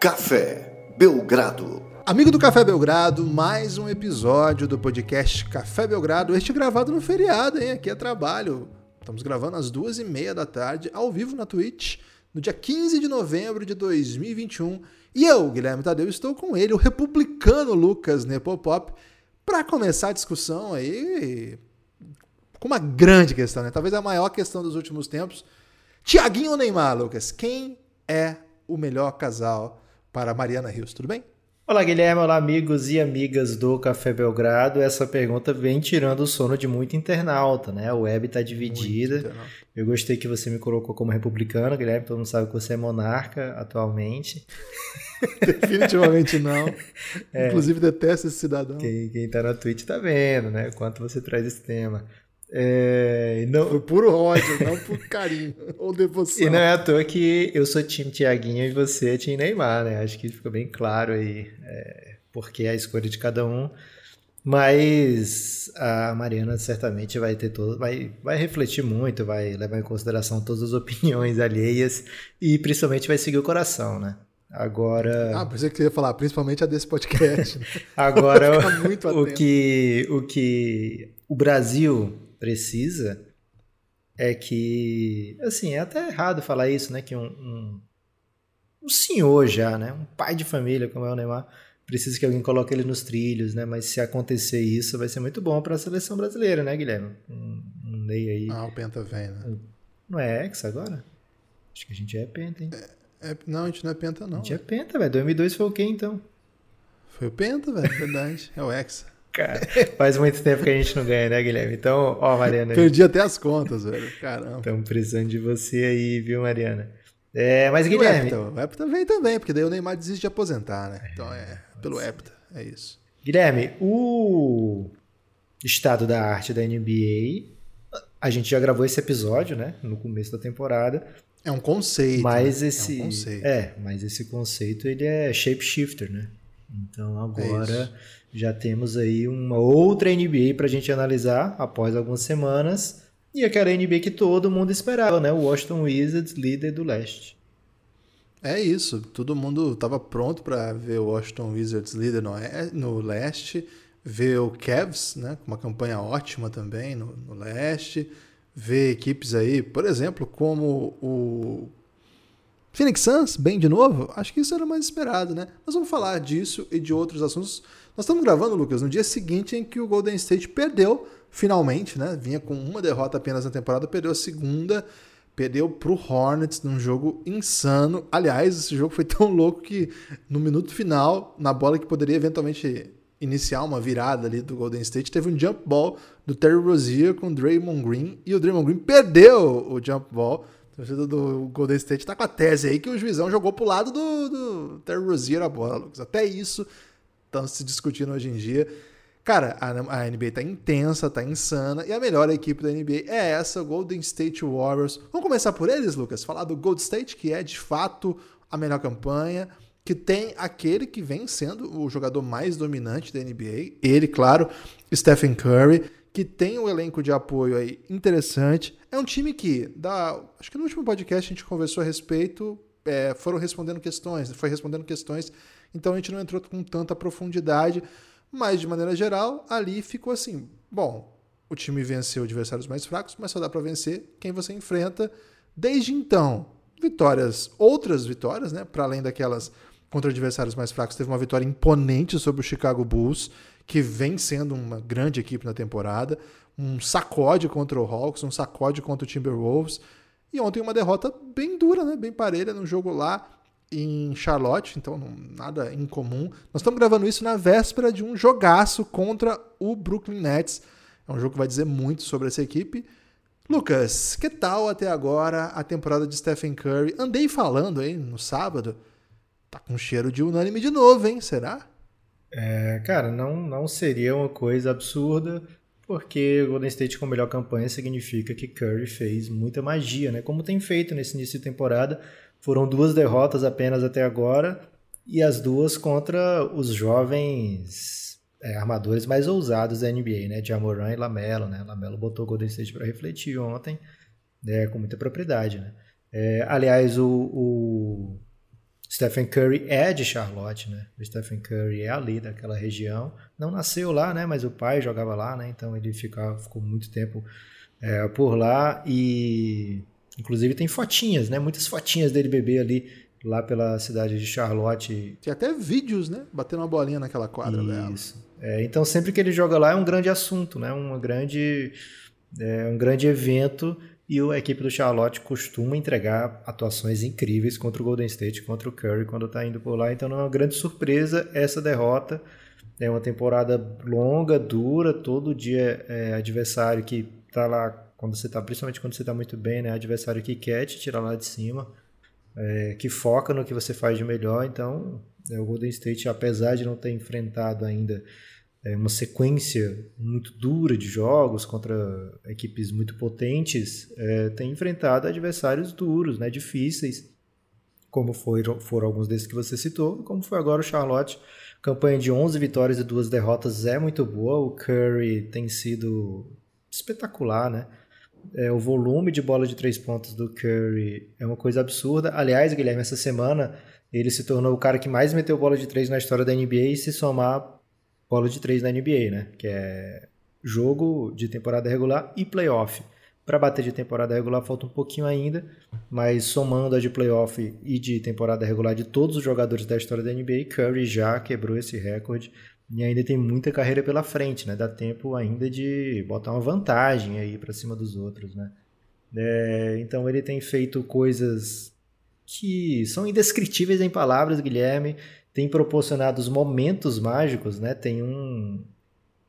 Café Belgrado. Amigo do Café Belgrado, mais um episódio do podcast Café Belgrado. Este gravado no feriado, hein? Aqui é trabalho. Estamos gravando às duas e meia da tarde, ao vivo na Twitch, no dia 15 de novembro de 2021. E eu, Guilherme Tadeu, estou com ele, o republicano Lucas Nepopop, para começar a discussão aí com uma grande questão, né? Talvez a maior questão dos últimos tempos. Tiaguinho ou Neymar, Lucas? Quem é o melhor casal para Mariana Rios, tudo bem? Olá, Guilherme. Olá, amigos e amigas do Café Belgrado. Essa pergunta vem tirando o sono de muito internauta, né? A web está dividida. Eu gostei que você me colocou como republicano, Guilherme. Todo mundo sabe que você é monarca atualmente. Definitivamente não. É, Inclusive, detesto esse cidadão. Quem, quem tá na Twitch tá vendo, né? Quanto você traz esse tema. É, não... Puro ódio, não por carinho ou devoção. E não é à toa que eu sou time Tiaguinho e você é time Neymar, né? Acho que ficou bem claro aí é, porque é a escolha de cada um. Mas a Mariana certamente vai ter todo, vai, vai refletir muito, vai levar em consideração todas as opiniões alheias e principalmente vai seguir o coração, né? Agora. Ah, pensei que você ia falar, principalmente a desse podcast. Né? Agora, o, que, o que o Brasil precisa é que, assim, é até errado falar isso, né? Que um, um, um, senhor já, né? Um pai de família, como é o Neymar, precisa que alguém coloque ele nos trilhos, né? Mas se acontecer isso, vai ser muito bom para a seleção brasileira, né, Guilherme? Um, um lei aí. Ah, o Penta vem, né? Não é ex agora? Acho que a gente é Penta, hein? É, é, não, a gente não é Penta, não. A gente é Penta, velho. 2002 foi o quê, então? Foi o Penta, velho, verdade. É o Hexa. Cara, faz muito tempo que a gente não ganha, né, Guilherme? Então, ó, Mariana. Perdi até as contas, velho. Caramba. Estamos precisando de você aí, viu, Mariana? É, mas Guilherme. O Epta, vem também, porque daí o Neymar desiste de aposentar, né? Então é pelo Epta, é isso. Guilherme, o estado da arte da NBA, a gente já gravou esse episódio, né? No começo da temporada. É um conceito. Mas né? esse. É, um conceito. é, mas esse conceito ele é shapeshifter, né? Então agora. É já temos aí uma outra NBA para a gente analisar após algumas semanas. E aquela NBA que todo mundo esperava, né? O Washington Wizards, líder do leste. É isso, todo mundo estava pronto para ver o Washington Wizards líder no, no leste, ver o Cavs, né, com uma campanha ótima também no, no leste, ver equipes aí, por exemplo, como o Phoenix Suns, bem de novo, acho que isso era mais esperado, né? Nós vamos falar disso e de outros assuntos nós estamos gravando, Lucas, no dia seguinte em que o Golden State perdeu, finalmente, né? Vinha com uma derrota apenas na temporada, perdeu a segunda, perdeu para o Hornets num jogo insano. Aliás, esse jogo foi tão louco que no minuto final, na bola que poderia eventualmente iniciar uma virada ali do Golden State, teve um jump ball do Terry Rozier com o Draymond Green e o Draymond Green perdeu o jump ball. O do Golden State tá com a tese aí que o juizão jogou pro lado do, do Terry Rozier a bola, Lucas. Até isso estão se discutindo hoje em dia. Cara, a, a NBA tá intensa, tá insana, e a melhor equipe da NBA é essa, o Golden State Warriors. Vamos começar por eles, Lucas? Falar do Gold State, que é de fato a melhor campanha, que tem aquele que vem sendo o jogador mais dominante da NBA, ele, claro, Stephen Curry, que tem um elenco de apoio aí interessante. É um time que, da, acho que no último podcast a gente conversou a respeito, é, foram respondendo questões, foi respondendo questões então a gente não entrou com tanta profundidade, mas de maneira geral, ali ficou assim: bom, o time venceu adversários mais fracos, mas só dá para vencer quem você enfrenta. Desde então, vitórias, outras vitórias, né? Para além daquelas contra adversários mais fracos, teve uma vitória imponente sobre o Chicago Bulls, que vem sendo uma grande equipe na temporada, um sacode contra o Hawks, um sacode contra o Timberwolves. E ontem uma derrota bem dura, né? Bem parelha no jogo lá em Charlotte, então não, nada incomum. Nós estamos gravando isso na véspera de um jogaço contra o Brooklyn Nets. É um jogo que vai dizer muito sobre essa equipe. Lucas, que tal até agora a temporada de Stephen Curry? Andei falando aí no sábado. Tá com cheiro de unânime de novo, hein? Será? É, cara, não, não seria uma coisa absurda, porque Golden State com melhor campanha significa que Curry fez muita magia, né? Como tem feito nesse início de temporada. Foram duas derrotas apenas até agora e as duas contra os jovens é, armadores mais ousados da NBA, né? Jamoran e Lamelo, né? Lamelo botou o Golden State para refletir ontem, né? com muita propriedade, né? É, aliás, o, o, Stephen Curry é de Charlotte, né? O Stephen Curry é ali daquela região. Não nasceu lá, né? Mas o pai jogava lá, né? Então ele ficou, ficou muito tempo é, por lá e inclusive tem fotinhas, né? Muitas fotinhas dele bebê ali lá pela cidade de Charlotte. Tem até vídeos, né? Batendo uma bolinha naquela quadra Isso. É, então sempre que ele joga lá é um grande assunto, né? Uma grande, é, um grande evento e a equipe do Charlotte costuma entregar atuações incríveis contra o Golden State, contra o Curry quando está indo por lá. Então não é uma grande surpresa essa derrota. É uma temporada longa, dura, todo dia é adversário que está lá quando você está, principalmente quando você está muito bem, né? Adversário que quer te tirar lá de cima, é, que foca no que você faz de melhor. Então, é, o Golden State, apesar de não ter enfrentado ainda é, uma sequência muito dura de jogos contra equipes muito potentes, é, tem enfrentado adversários duros, né, difíceis, como foram, foram alguns desses que você citou, como foi agora o Charlotte. Campanha de 11 vitórias e duas derrotas é muito boa. O Curry tem sido espetacular, né? É, o volume de bola de três pontos do Curry é uma coisa absurda. Aliás, Guilherme, essa semana ele se tornou o cara que mais meteu bola de três na história da NBA se somar bola de três na NBA, né? Que é jogo de temporada regular e playoff. Para bater de temporada regular falta um pouquinho ainda, mas somando a de playoff e de temporada regular de todos os jogadores da história da NBA, Curry já quebrou esse recorde e ainda tem muita carreira pela frente, né? Dá tempo ainda de botar uma vantagem aí para cima dos outros, né? É, então ele tem feito coisas que são indescritíveis em palavras, Guilherme tem proporcionado os momentos mágicos, né? Tem um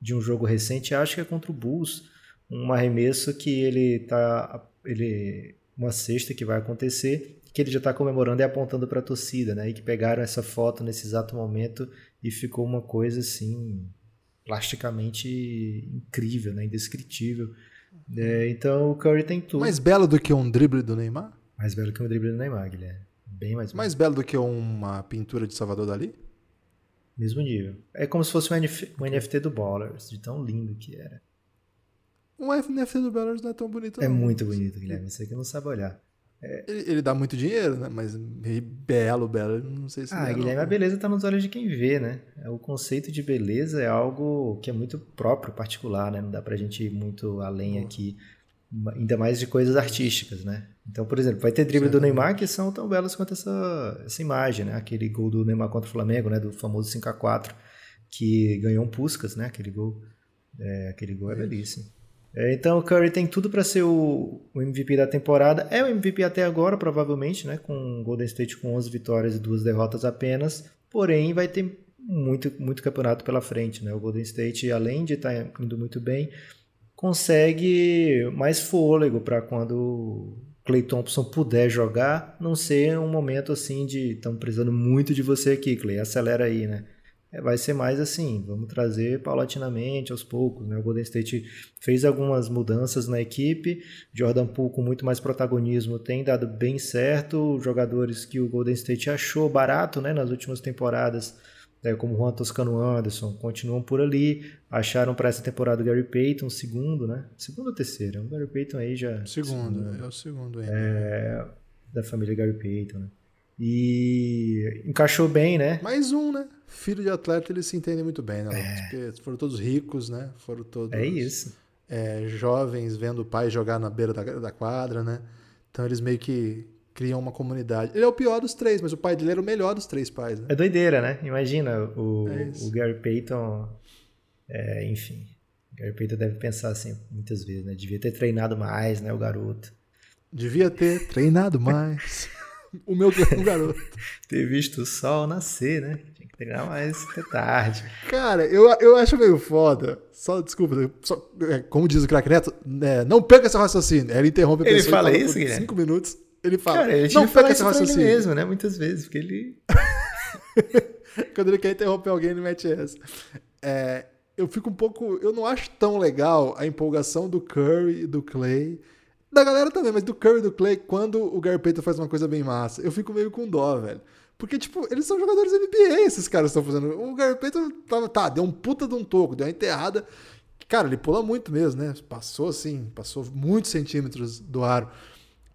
de um jogo recente, acho que é contra o Bulls, um arremesso que ele tá ele uma sexta que vai acontecer, que ele já está comemorando e apontando para a torcida, né? E que pegaram essa foto nesse exato momento e ficou uma coisa assim plasticamente incrível, né? Indescritível. É, então o Curry tem tudo. Mais belo do que um drible do Neymar? Mais belo que um drible do Neymar, Guilherme. Bem mais Mais belo do que uma pintura de Salvador Dali? Mesmo nível. É como se fosse um, NF, um NFT do Ballers, de tão lindo que era. Um NFT do Ballers não é tão bonito. É não. muito bonito, Guilherme. Você que não sabe olhar. É... Ele, ele, dá muito dinheiro, né? Mas belo, belo, não sei se. Ah, Guilherme, não. a beleza tá nos olhos de quem vê, né? O conceito de beleza é algo que é muito próprio, particular, né? Não dá pra gente ir muito além aqui ainda mais de coisas artísticas, né? Então, por exemplo, vai ter drible do Neymar que são tão belas quanto essa, essa imagem, né? Aquele gol do Neymar contra o Flamengo, né? Do famoso 5 a 4 que ganhou um Puskas, né? Aquele gol, é, aquele gol é belíssimo. É, então o Curry tem tudo para ser o, o, MVP da temporada. É o MVP até agora, provavelmente, né? Com Golden State com 11 vitórias e duas derrotas apenas. Porém, vai ter muito, muito campeonato pela frente, né? O Golden State, além de estar tá indo muito bem, consegue mais fôlego para quando Clay Thompson puder jogar, não ser um momento assim de estamos precisando muito de você aqui, Clay, acelera aí, né? É, vai ser mais assim, vamos trazer paulatinamente, aos poucos. Né? O Golden State fez algumas mudanças na equipe, Jordan Poole com muito mais protagonismo tem dado bem certo, jogadores que o Golden State achou barato né, nas últimas temporadas né, como Juan Toscano Anderson, continuam por ali. Acharam para essa temporada o Gary Payton, segundo, né? Segundo ou terceiro? O Gary Payton aí já. Segundo, segundo é o segundo ainda. É, da família Gary Payton, né? E encaixou bem, né? Mais um, né? Filho de atleta, eles se entendem muito bem, né? É. Foram todos ricos, né? Foram todos. É isso. É, jovens vendo o pai jogar na beira da, da quadra, né? Então eles meio que criam uma comunidade. Ele é o pior dos três, mas o pai dele era o melhor dos três pais. Né? É doideira, né? Imagina o, é o Gary Payton. É, enfim. O Gary Payton deve pensar assim muitas vezes, né? Devia ter treinado mais, né? O garoto. Devia ter treinado mais. o meu garoto. ter visto o sol nascer, né? Tinha que treinar mais até tarde. Cara, eu, eu acho meio foda. Só, desculpa, só, é, como diz o craque Neto, é, não perca esse raciocínio. Ele interrompe a pessoa ele fala isso, por cinco minutos. Ele fala. Cara, ele não perca esse raciocínio. mesmo, né? Muitas vezes, porque ele. Quando ele quer interromper alguém, ele mete essa. É, eu fico um pouco. Eu não acho tão legal a empolgação do Curry e do Clay. Da galera também, mas do Curry e do Clay quando o Gary Payton faz uma coisa bem massa. Eu fico meio com dó, velho. Porque, tipo, eles são jogadores NBA, esses caras estão fazendo. O Gary Payton tava, tá, deu um puta de um toco, deu uma enterrada. Cara, ele pula muito mesmo, né? Passou assim, passou muitos centímetros do aro.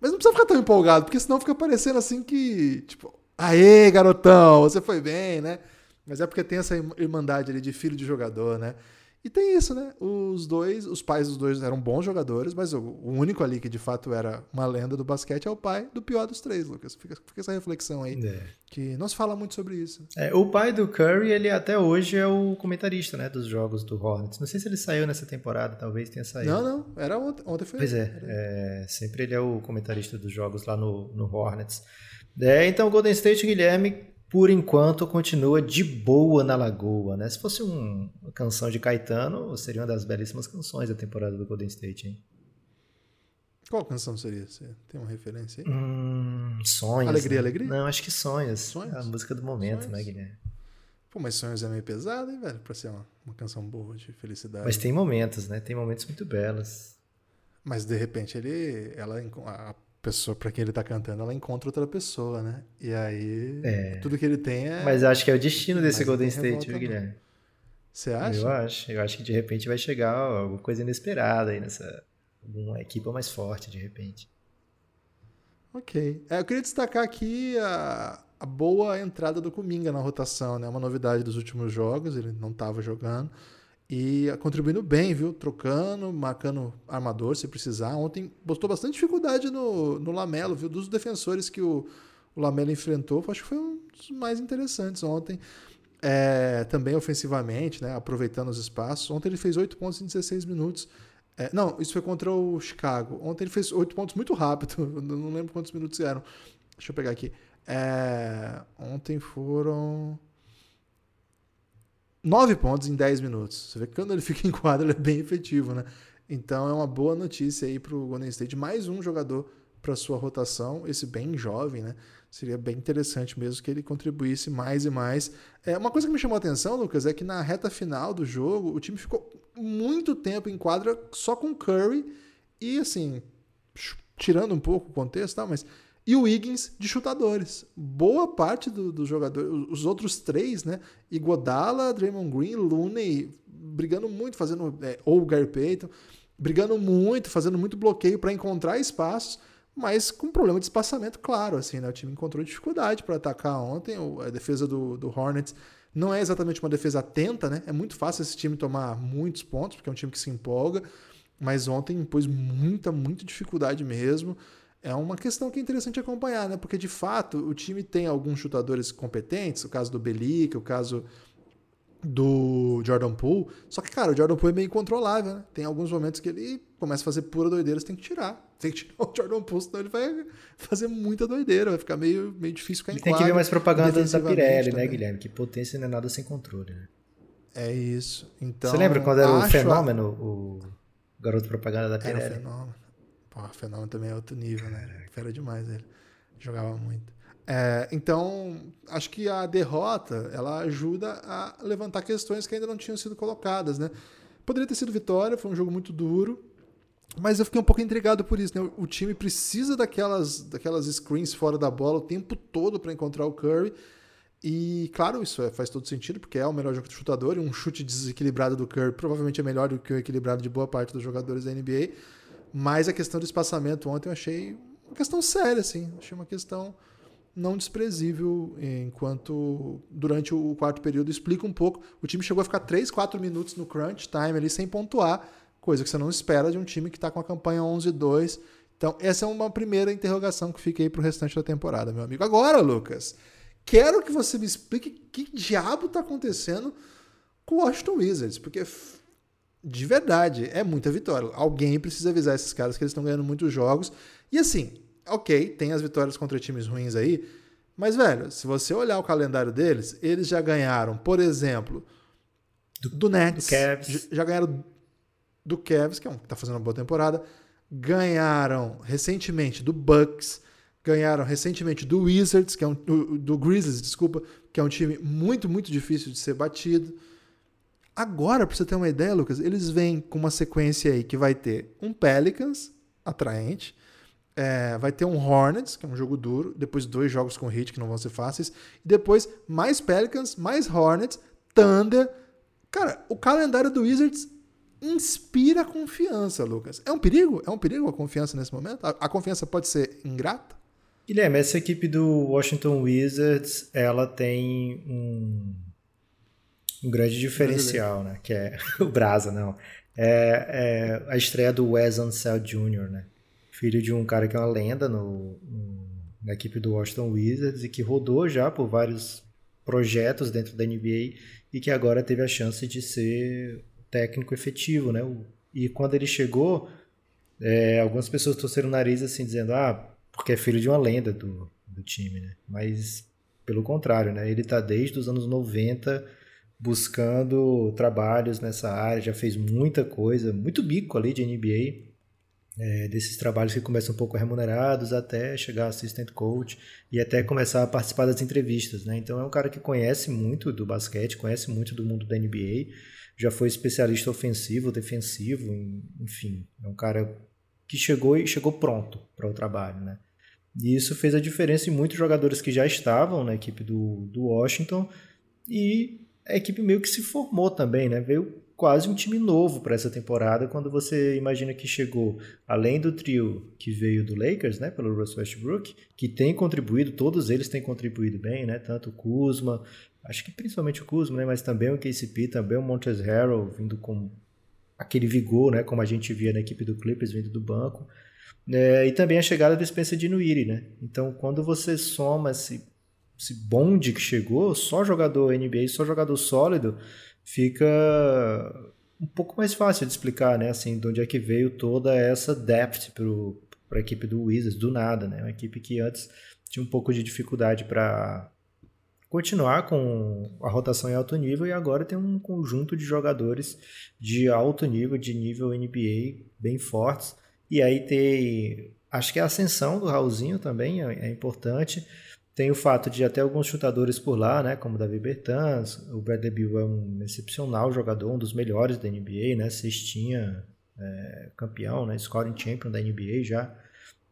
Mas não precisa ficar tão empolgado, porque senão fica parecendo assim que, tipo, Aê, garotão, você foi bem, né? Mas é porque tem essa irmandade ali de filho de jogador, né? E tem isso, né? Os dois, os pais dos dois eram bons jogadores, mas o, o, único ali que de fato era uma lenda do basquete é o pai do pior dos três, Lucas. Fica, fica essa reflexão aí, é. que não se fala muito sobre isso. É, o pai do Curry, ele até hoje é o comentarista, né, dos jogos do Hornets. Não sei se ele saiu nessa temporada, talvez tenha saído. Não, não, era ontem, ontem foi. Pois é, é, sempre ele é o comentarista dos jogos lá no, no Hornets. É, então, Golden State, Guilherme, por enquanto continua de boa na Lagoa, né? Se fosse um, uma canção de Caetano, seria uma das belíssimas canções da temporada do Golden State, hein? Qual canção seria? Você tem uma referência aí? Hum, sonhos. Alegria, né? alegria? Não, acho que sonhos. sonhos. É a música do momento, sonhos. né, Guilherme? Pô, mas sonhos é meio pesado, hein, velho? Pra ser uma, uma canção boa de felicidade. Mas tem momentos, né? Tem momentos muito belos. Mas de repente ele, ela, a pessoa para quem ele tá cantando, ela encontra outra pessoa, né? E aí é. tudo que ele tem é. Mas acho que é o destino desse Golden State, viu, Guilherme? Você acha? Eu acho. Eu acho que de repente vai chegar alguma coisa inesperada aí nessa. Uma equipe mais forte, de repente. Ok. É, eu queria destacar aqui a, a boa entrada do Kuminga na rotação, né? Uma novidade dos últimos jogos, ele não estava jogando. E contribuindo bem, viu? Trocando, marcando armador se precisar. Ontem botou bastante dificuldade no, no Lamelo, viu? Dos defensores que o, o Lamelo enfrentou, acho que foi um dos mais interessantes ontem. É, também ofensivamente, né? Aproveitando os espaços. Ontem ele fez 8 pontos em 16 minutos. É, não, isso foi contra o Chicago. Ontem ele fez 8 pontos muito rápido. Não lembro quantos minutos eram. Deixa eu pegar aqui. É, ontem foram. 9 pontos em 10 minutos. Você vê que quando ele fica em quadra, ele é bem efetivo, né? Então é uma boa notícia aí para o Golden State. Mais um jogador para sua rotação, esse bem jovem, né? Seria bem interessante mesmo que ele contribuísse mais e mais. É, uma coisa que me chamou a atenção, Lucas, é que na reta final do jogo, o time ficou muito tempo em quadra só com Curry e, assim, tirando um pouco o contexto, tá? mas e o Wiggins de chutadores. Boa parte dos do jogadores, os outros três, né? Iguodala, Draymond Green, Looney, brigando muito, fazendo. É, ou Gary Payton, brigando muito, fazendo muito bloqueio para encontrar espaços, mas com problema de espaçamento, claro. Assim, né? O time encontrou dificuldade para atacar ontem. A defesa do, do Hornets não é exatamente uma defesa atenta, né? É muito fácil esse time tomar muitos pontos, porque é um time que se empolga. Mas ontem impôs muita, muita dificuldade mesmo é uma questão que é interessante acompanhar, né? Porque de fato o time tem alguns chutadores competentes, o caso do Belic, o caso do Jordan Poole. Só que, cara, o Jordan Poole é meio incontrolável, né? Tem alguns momentos que ele começa a fazer pura doideira, você tem que tirar. Tem que tirar o Jordan Poole, senão ele vai fazer muita doideira, vai ficar meio, meio difícil ficar em Tem que ver mais propaganda da Pirelli, né, Guilherme? Que potência não é nada sem controle, né? É isso. Então, você lembra quando era o fenômeno, a... o garoto propaganda da Pirelli? Era o fenômeno. Pô, Fenômeno também é outro nível, né? Fera demais ele. Jogava muito. É, então, acho que a derrota ela ajuda a levantar questões que ainda não tinham sido colocadas, né? Poderia ter sido vitória, foi um jogo muito duro, mas eu fiquei um pouco intrigado por isso, né? O time precisa daquelas, daquelas screens fora da bola o tempo todo para encontrar o Curry. E, claro, isso é, faz todo sentido, porque é o melhor jogo de chutador, e um chute desequilibrado do Curry provavelmente é melhor do que o equilibrado de boa parte dos jogadores da NBA. Mas a questão do espaçamento ontem eu achei uma questão séria, assim. Achei uma questão não desprezível, enquanto durante o quarto período explica um pouco. O time chegou a ficar 3, 4 minutos no crunch time ali sem pontuar, coisa que você não espera de um time que está com a campanha 11-2. Então, essa é uma primeira interrogação que aí para o restante da temporada, meu amigo. Agora, Lucas, quero que você me explique que diabo está acontecendo com o Washington Wizards, porque de verdade, é muita vitória. Alguém precisa avisar esses caras que eles estão ganhando muitos jogos. E assim, ok, tem as vitórias contra times ruins aí, mas, velho, se você olhar o calendário deles, eles já ganharam, por exemplo, do, do Nets, do já ganharam do Cavs, que é um que tá fazendo uma boa temporada, ganharam recentemente do Bucks, ganharam recentemente do Wizards, que é um do, do Grizzlies, desculpa, que é um time muito, muito difícil de ser batido. Agora, para você ter uma ideia, Lucas, eles vêm com uma sequência aí que vai ter um Pelicans, atraente, é, vai ter um Hornets, que é um jogo duro, depois dois jogos com Heat, que não vão ser fáceis, e depois mais Pelicans, mais Hornets, Thunder. Cara, o calendário do Wizards inspira confiança, Lucas. É um perigo? É um perigo a confiança nesse momento? A, a confiança pode ser ingrata? Guilherme, essa equipe do Washington Wizards, ela tem um, um grande diferencial, né? Que é o Brasa, não. É, é, a estreia do Wes Anseld Jr., né? Filho de um cara que é uma lenda no, no, na equipe do Washington Wizards e que rodou já por vários projetos dentro da NBA e que agora teve a chance de ser técnico efetivo, né? E quando ele chegou, é, algumas pessoas torceram o nariz assim, dizendo, ah, porque é filho de uma lenda do, do time, né? Mas pelo contrário, né? Ele está desde os anos 90 buscando trabalhos nessa área, já fez muita coisa, muito bico ali de NBA, é, desses trabalhos que começam um pouco remunerados até chegar a assistant coach e até começar a participar das entrevistas, né? Então é um cara que conhece muito do basquete, conhece muito do mundo da NBA, já foi especialista ofensivo, defensivo, enfim, é um cara que chegou e chegou pronto para o trabalho, né? E isso fez a diferença em muitos jogadores que já estavam na equipe do, do Washington e a equipe meio que se formou também, né? Veio quase um time novo para essa temporada quando você imagina que chegou, além do trio que veio do Lakers, né, pelo Russell Westbrook, que tem contribuído, todos eles têm contribuído bem, né? Tanto o Kuzma, acho que principalmente o Kuzma, né, mas também o KCP, também o Montrezl Harrell vindo com aquele vigor, né, como a gente via na equipe do Clippers vindo do banco. É, e também a chegada do Spencer Dinwiddie, né? Então, quando você soma esse, esse bonde que chegou, só jogador NBA, só jogador sólido, fica um pouco mais fácil de explicar, né? Assim, de onde é que veio toda essa depth para a equipe do Wizards, do nada, né? Uma equipe que antes tinha um pouco de dificuldade para continuar com a rotação em alto nível e agora tem um conjunto de jogadores de alto nível, de nível NBA bem fortes e aí tem, acho que a ascensão do Raulzinho também é, é importante. Tem o fato de até alguns chutadores por lá, né, como Davi Bertans, o Bradley Beal é um excepcional jogador, um dos melhores da NBA, né, cestinha, é, campeão, né, scoring champion da NBA já.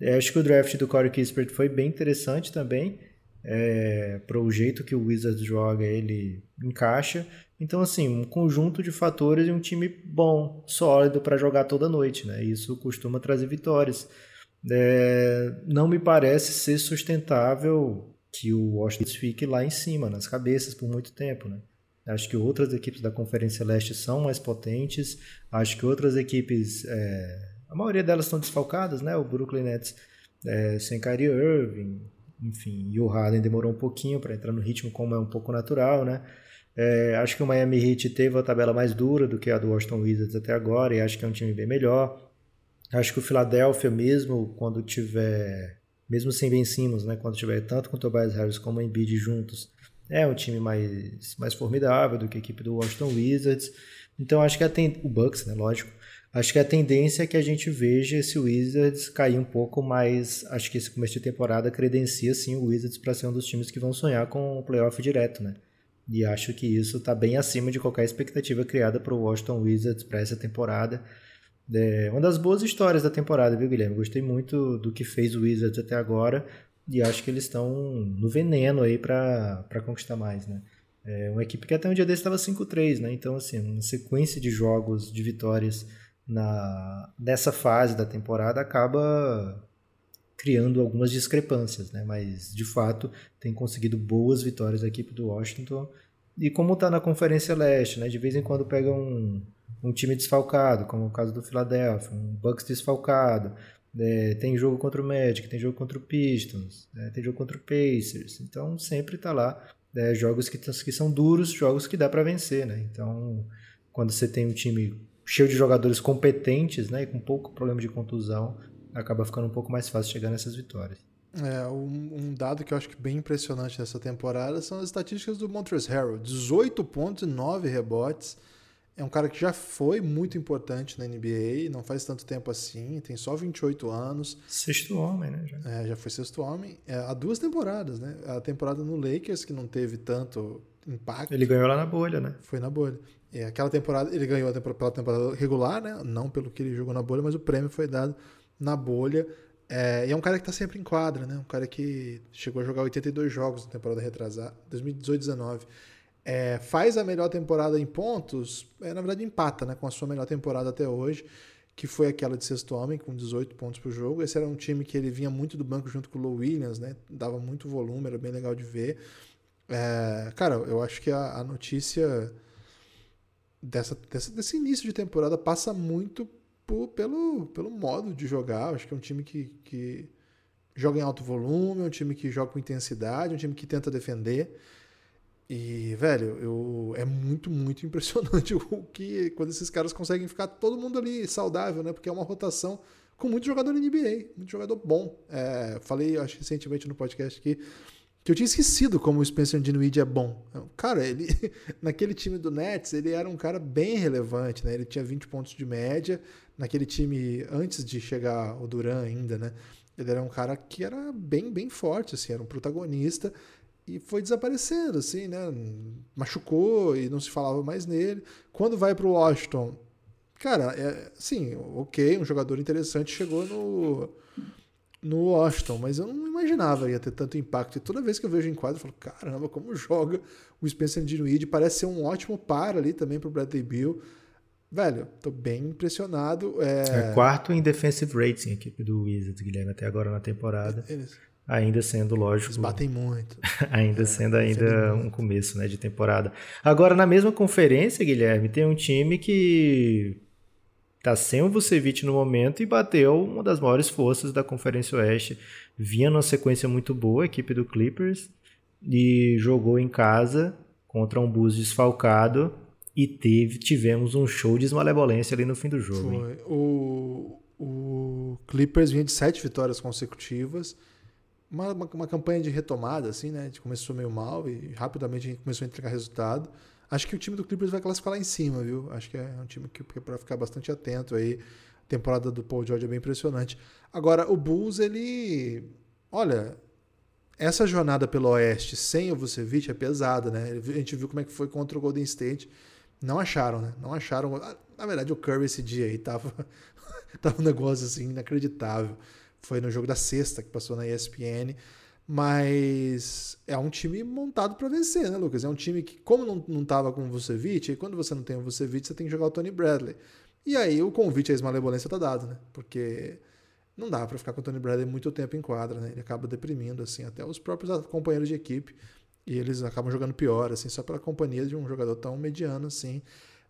É, acho que o draft do Corey Kispert foi bem interessante também, é, para o jeito que o Wizards joga, ele encaixa. Então, assim, um conjunto de fatores e um time bom, sólido para jogar toda noite, né? Isso costuma trazer vitórias. É, não me parece ser sustentável que o Washington fique lá em cima, nas cabeças, por muito tempo, né? Acho que outras equipes da Conferência Leste são mais potentes. Acho que outras equipes, é, a maioria delas estão desfalcadas, né? O Brooklyn Nets é, sem Kyrie Irving, enfim, e o Harden demorou um pouquinho para entrar no ritmo como é um pouco natural, né? É, acho que o Miami Heat teve a tabela mais dura do que a do Washington Wizards até agora e acho que é um time bem melhor. Acho que o Philadelphia mesmo, quando tiver, mesmo sem Ben Simmons, né, quando tiver tanto com o Tobias Harris como o Embiid juntos, é um time mais, mais formidável do que a equipe do Washington Wizards. Então acho que tem o Bucks, né, lógico. Acho que a tendência é que a gente veja esse Wizards cair um pouco, mas acho que esse começo de temporada credencia sim o Wizards para ser um dos times que vão sonhar com o playoff direto, né? E acho que isso está bem acima de qualquer expectativa criada para o Washington Wizards para essa temporada. É uma das boas histórias da temporada, viu, Guilherme? Gostei muito do que fez o Wizards até agora e acho que eles estão no veneno aí para conquistar mais, né? É uma equipe que até um dia desse estava 5-3, né? Então, assim, uma sequência de jogos, de vitórias na, nessa fase da temporada acaba criando algumas discrepâncias, né? Mas de fato tem conseguido boas vitórias a equipe do Washington. E como está na Conferência Leste, né? De vez em quando pega um, um time desfalcado, como o caso do Philadelphia, um Bucks desfalcado. É, tem jogo contra o Magic, tem jogo contra o Pistons, é, tem jogo contra o Pacers. Então sempre está lá é, jogos que, que são duros, jogos que dá para vencer, né? Então quando você tem um time cheio de jogadores competentes, né, e com pouco problema de contusão, acaba ficando um pouco mais fácil chegar nessas vitórias. É, um, um, dado que eu acho que bem impressionante nessa temporada são as estatísticas do Montrezl Harrell. 18 pontos e 9 rebotes. É um cara que já foi muito importante na NBA, não faz tanto tempo assim, tem só 28 anos. Sexto homem, né? Já, é, já foi sexto homem. É, há duas temporadas, né? A temporada no Lakers, que não teve tanto impacto. Ele ganhou lá na bolha, né? Foi na bolha. É, aquela temporada, ele ganhou pela temporada regular, né? Não pelo que ele jogou na bolha, mas o prêmio foi dado na bolha. É, e é um cara que está sempre em quadra, né? Um cara que chegou a jogar 82 jogos na temporada retrasada, 2018-19. É, faz a melhor temporada em pontos, é, na verdade empata né, com a sua melhor temporada até hoje, que foi aquela de sexto homem, com 18 pontos por jogo. Esse era um time que ele vinha muito do banco junto com o Williams, né? Dava muito volume, era bem legal de ver. É, cara, eu acho que a, a notícia dessa, dessa, desse início de temporada passa muito por, pelo, pelo modo de jogar. Eu acho que é um time que, que joga em alto volume, é um time que joga com intensidade, é um time que tenta defender. E, velho, eu, é muito, muito impressionante o que quando esses caras conseguem ficar todo mundo ali saudável, né? Porque é uma rotação com muito jogador NBA, muito jogador bom. É, falei, acho recentemente no podcast aqui, que eu tinha esquecido como o Spencer Dinwiddie é bom. Cara, ele naquele time do Nets, ele era um cara bem relevante, né? Ele tinha 20 pontos de média naquele time antes de chegar o Duran ainda, né? Ele era um cara que era bem, bem forte, assim, era um protagonista e foi desaparecendo, assim, né? Machucou e não se falava mais nele. Quando vai para o Washington, cara, é, sim, ok, um jogador interessante chegou no, no Washington, mas eu não imaginava ia ter tanto impacto. E toda vez que eu vejo em quadro, eu falo, caramba, como joga o Spencer Dinwiddie, parece ser um ótimo par ali também para o Bradley Bill. Velho, tô bem impressionado. É... é quarto em defensive rating a equipe do Wizards, Guilherme, até agora na temporada. Eles... Ainda sendo, lógico. Eles batem muito. ainda é, sendo ainda um começo né, de temporada. Agora, na mesma conferência, Guilherme, tem um time que tá sem o Vucevic no momento e bateu uma das maiores forças da Conferência Oeste. Vinha numa sequência muito boa, a equipe do Clippers, e jogou em casa contra um Bulls desfalcado e teve, tivemos um show de malevolência ali no fim do jogo. Foi. O, o Clippers vinha de sete vitórias consecutivas uma, uma, uma, campanha de retomada, assim, né? A gente começou meio mal e rapidamente a gente começou a entregar resultado. Acho que o time do Clippers vai classificar lá em cima, viu? Acho que é um time que, é para ficar bastante atento aí. A temporada do Paul George é bem impressionante. Agora, o Bulls, ele. Olha, essa jornada pelo Oeste sem o Vucevic é pesada, né? A gente viu como é que foi contra o Golden State. Não acharam, né? Não acharam. Na verdade, o Curry esse dia aí tava, tava um negócio assim inacreditável. Foi no jogo da sexta que passou na ESPN. Mas é um time montado para vencer, né, Lucas? É um time que, como não, não tava com o Vucevic, e quando você não tem o Vucevic, você tem que jogar o Tony Bradley. E aí o convite à esmalevolência tá dado, né? Porque não dá para ficar com o Tony Bradley muito tempo em quadra, né? Ele acaba deprimindo, assim, até os próprios companheiros de equipe. E eles acabam jogando pior, assim, só pela companhia de um jogador tão mediano, assim.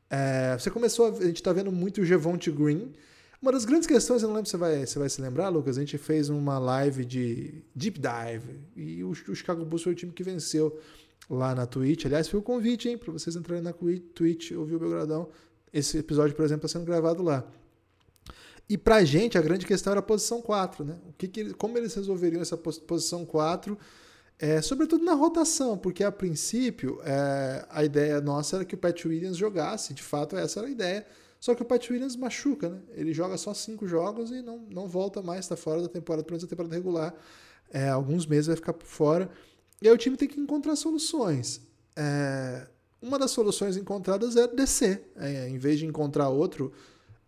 É, você começou, a, a gente tá vendo muito o Javonte Green, uma das grandes questões, eu não lembro se você vai, você vai se lembrar, Lucas, a gente fez uma live de Deep Dive e o, o Chicago Bulls foi o time que venceu lá na Twitch. Aliás, foi o convite, hein, para vocês entrarem na Twitch, ouvir o Belgradão. Esse episódio, por exemplo, está sendo gravado lá. E pra gente, a grande questão era a posição 4, né? O que, que como eles resolveriam essa posição 4, é, sobretudo na rotação, porque a princípio é, a ideia nossa era que o Pat Williams jogasse, de fato essa era a ideia só que o Pat Williams machuca, né? Ele joga só cinco jogos e não, não volta mais, está fora da temporada, pelo menos da temporada regular. É, alguns meses vai ficar por fora. E aí o time tem que encontrar soluções. É, uma das soluções encontradas é descer. É, em vez de encontrar outro,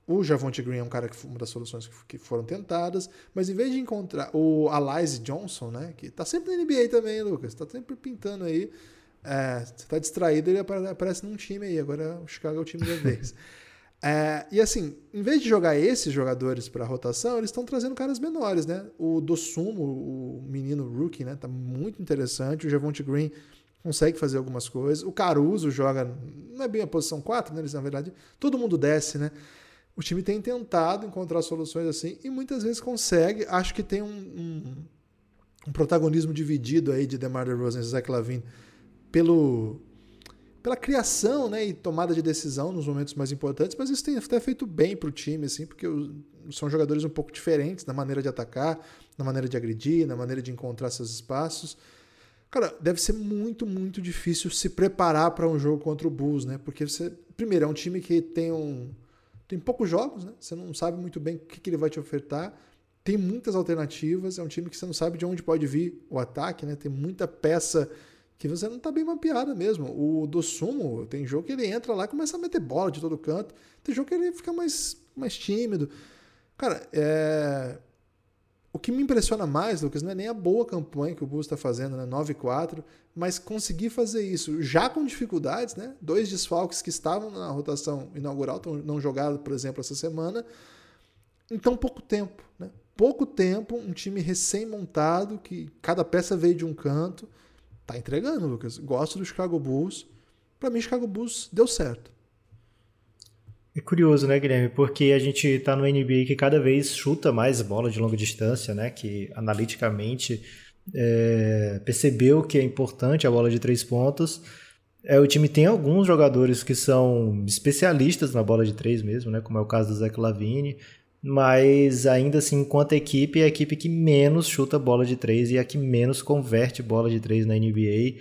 o Javonte Green é um cara que uma das soluções que foram tentadas, mas em vez de encontrar o Alize Johnson, né, que tá sempre na NBA também, Lucas, tá sempre pintando aí. É, você tá distraído, ele aparece num time aí. Agora o Chicago é o time da vez. É, e assim, em vez de jogar esses jogadores para rotação, eles estão trazendo caras menores, né? O Dossumo, o menino rookie, né? Tá muito interessante. O Javonte Green consegue fazer algumas coisas. O Caruso joga, não é bem a posição 4, né? Eles, na verdade, todo mundo desce, né? O time tem tentado encontrar soluções assim e muitas vezes consegue. Acho que tem um, um, um protagonismo dividido aí de DeMar DeRozan e Zach Lavine pelo pela criação né, e tomada de decisão nos momentos mais importantes, mas isso tem até feito bem para o time, assim, porque são jogadores um pouco diferentes na maneira de atacar, na maneira de agredir, na maneira de encontrar seus espaços. Cara, deve ser muito, muito difícil se preparar para um jogo contra o Bulls, né? Porque você, primeiro, é um time que tem um tem poucos jogos, né? Você não sabe muito bem o que, que ele vai te ofertar. Tem muitas alternativas, é um time que você não sabe de onde pode vir o ataque, né? Tem muita peça que você não está bem mapeada mesmo. O do Sumo, tem jogo que ele entra lá e começa a meter bola de todo canto. Tem jogo que ele fica mais, mais tímido. Cara, é... o que me impressiona mais, Lucas, não é nem a boa campanha que o Bulls está fazendo, né? 9-4, mas conseguir fazer isso já com dificuldades, né? Dois desfalques que estavam na rotação inaugural, não jogaram, por exemplo, essa semana. em tão pouco tempo. Né? Pouco tempo, um time recém-montado, que cada peça veio de um canto. Tá entregando, Lucas. Gosto do Chicago Bulls. Para mim, Chicago Bulls deu certo. É curioso, né, Guilherme? Porque a gente tá no NBA que cada vez chuta mais bola de longa distância, né? Que analiticamente é, percebeu que é importante a bola de três pontos. É, o time tem alguns jogadores que são especialistas na bola de três mesmo, né? Como é o caso do Zach Lavine. Mas ainda assim, enquanto equipe, é a equipe que menos chuta bola de três e é a que menos converte bola de três na NBA.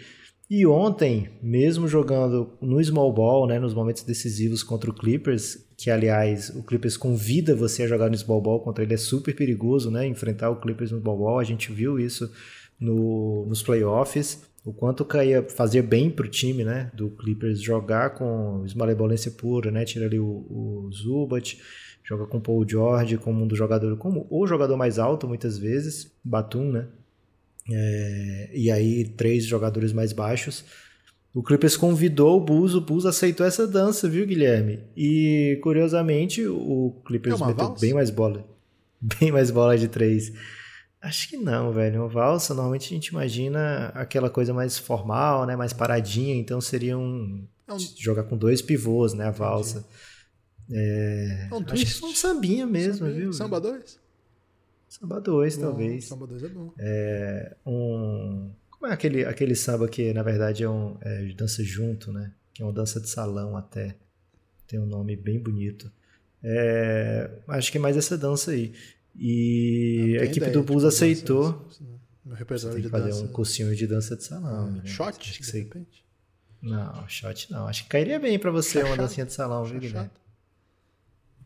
E ontem, mesmo jogando no small ball, né, nos momentos decisivos contra o Clippers, que aliás o Clippers convida você a jogar no small ball contra ele, é super perigoso, né, enfrentar o Clippers no small ball, a gente viu isso no, nos playoffs, o quanto caía, fazia bem para o time, né, do Clippers jogar com esmalebolência pura, né, tira ali o, o Zubat, joga com o Paul George como um dos jogadores, como o jogador mais alto muitas vezes, Batum, né, é, e aí três jogadores mais baixos. O Clippers convidou o Bulls, o Bulls aceitou essa dança, viu, Guilherme? E curiosamente o Clippers é meteu valsa? bem mais bola, bem mais bola de três. Acho que não, velho. Uma valsa, normalmente a gente imagina aquela coisa mais formal, né? Mais paradinha, então seria um. É um... Jogar com dois pivôs, né? A valsa. É... é um Acho que um sambinha mesmo, sambinha. viu? Samba 2? Samba 2, talvez. Samba 2 é bom. É, um, como é aquele, aquele samba que, na verdade, é, um, é dança junto, né? Que é uma dança de salão até. Tem um nome bem bonito. É, acho que é mais essa dança aí. E a equipe do Bulls aceitou. Meu repertório tem que fazer dança. um cursinho de dança de salão. Né? Shot? Acho que você... Não, shot não. Acho que cairia bem para você uma dancinha de salão, viu, Guilherme?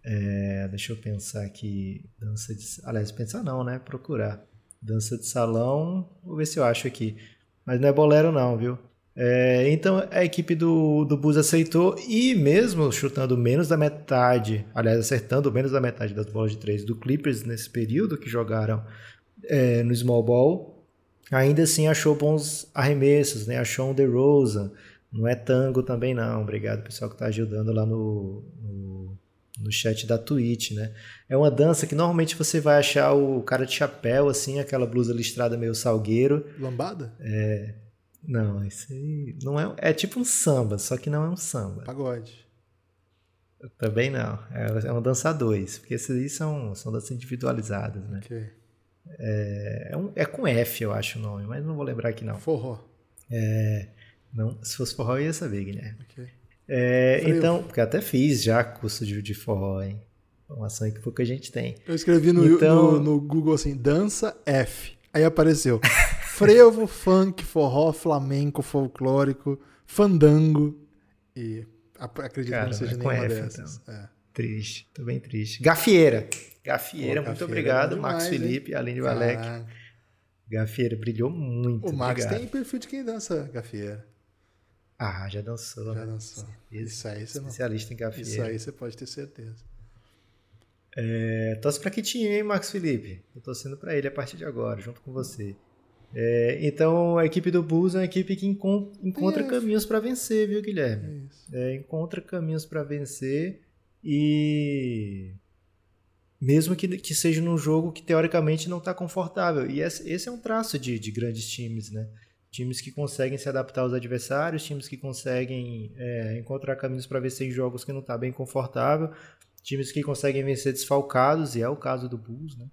É, deixa eu pensar aqui. Dança de. Aliás, pensar não, né? Procurar. Dança de salão. Vou ver se eu acho aqui. Mas não é bolero, não, viu? É, então a equipe do, do Bus aceitou e mesmo chutando menos da metade, aliás, acertando menos da metade das bolas de três do Clippers nesse período que jogaram é, no small ball, ainda assim achou bons arremessos, né? Achou um DeRozan, não é tango também não. Obrigado pessoal que está ajudando lá no, no no chat da Twitch, né? É uma dança que normalmente você vai achar o cara de chapéu, assim, aquela blusa listrada meio salgueiro. Lambada? É. Não, isso aí não é. É tipo um samba, só que não é um samba. Pagode. Também não. É, é uma dança dois, porque esses aí são, são danças individualizadas, né? Ok. É, é, um, é com F, eu acho o nome, mas não vou lembrar aqui não. Forró. É, não, se fosse forró eu ia saber, Guilherme. Ok. É, então, porque até fiz já curso de, de forró, hein? Informação que pouca gente tem. Eu escrevi no, então... no, no Google assim, dança F. Aí apareceu frevo, funk, forró, flamenco, folclórico, fandango. E acredito Cara, que não seja é nenhuma F, dessas. Então. É. Triste, tô bem triste. Gafieira. Gafieira, Pô, muito Gafieira obrigado, demais, Max Felipe, além de Valek. Gafieira brilhou muito. O Max obrigado. tem perfil de quem dança Gafieira. Ah, já dançou. Já né? dançou. Isso aí você Especialista não... em café. Isso aí você pode ter certeza. É, torce para que time, hein, Marcos Felipe? Eu torcendo para ele a partir de agora, junto com você. É, então, a equipe do Bulls é uma equipe que encont encontra é. caminhos para vencer, viu, Guilherme? É, encontra caminhos para vencer e mesmo que, que seja num jogo que teoricamente não está confortável. E esse, esse, é um traço de, de grandes times, né? Times que conseguem se adaptar aos adversários, times que conseguem é, encontrar caminhos para vencer em jogos que não está bem confortável, times que conseguem vencer desfalcados, e é o caso do Bulls, né?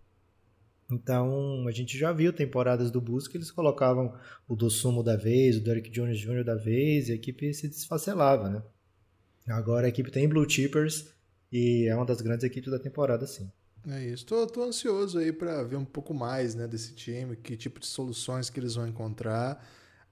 Então, a gente já viu temporadas do Bulls que eles colocavam o Dossumo da vez, o Derrick Jones Jr. da vez, e a equipe se desfacelava, né? Agora a equipe tem Blue Chippers e é uma das grandes equipes da temporada, sim. É isso. Tô, tô ansioso aí para ver um pouco mais né, desse time, que tipo de soluções que eles vão encontrar.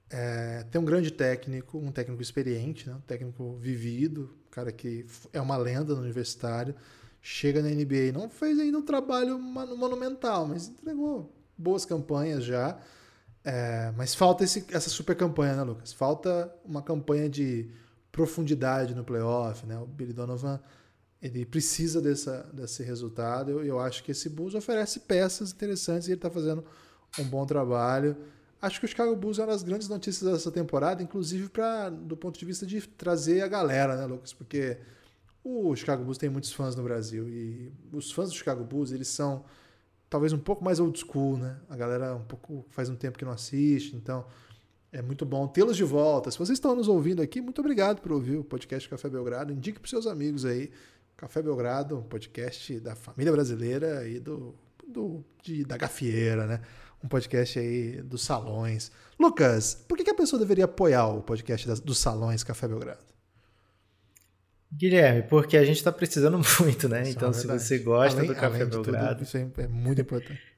É, tem um grande técnico, um técnico experiente, né, um técnico vivido, um cara que é uma lenda no universitário, chega na NBA, não fez ainda um trabalho monumental, mas entregou boas campanhas já. É, mas falta esse, essa super campanha, né, Lucas? Falta uma campanha de profundidade no playoff, né? O Billy Donovan ele precisa dessa, desse resultado. Eu, eu acho que esse Bulls oferece peças interessantes e ele está fazendo um bom trabalho. Acho que o Chicago Bulls é uma das grandes notícias dessa temporada, inclusive pra, do ponto de vista de trazer a galera, né, Lucas? Porque o Chicago Bulls tem muitos fãs no Brasil e os fãs do Chicago Bulls, eles são talvez um pouco mais old school, né? A galera um pouco faz um tempo que não assiste, então é muito bom tê-los de volta. Se vocês estão nos ouvindo aqui, muito obrigado por ouvir o podcast Café Belgrado. Indique para seus amigos aí. Café Belgrado, um podcast da família brasileira e do, do de, da gafieira, né? Um podcast aí dos salões. Lucas, por que, que a pessoa deveria apoiar o podcast das, dos salões Café Belgrado? Guilherme, porque a gente está precisando muito, né? então, é se você gosta além, do Café Belgrado. Tudo, isso é muito importante.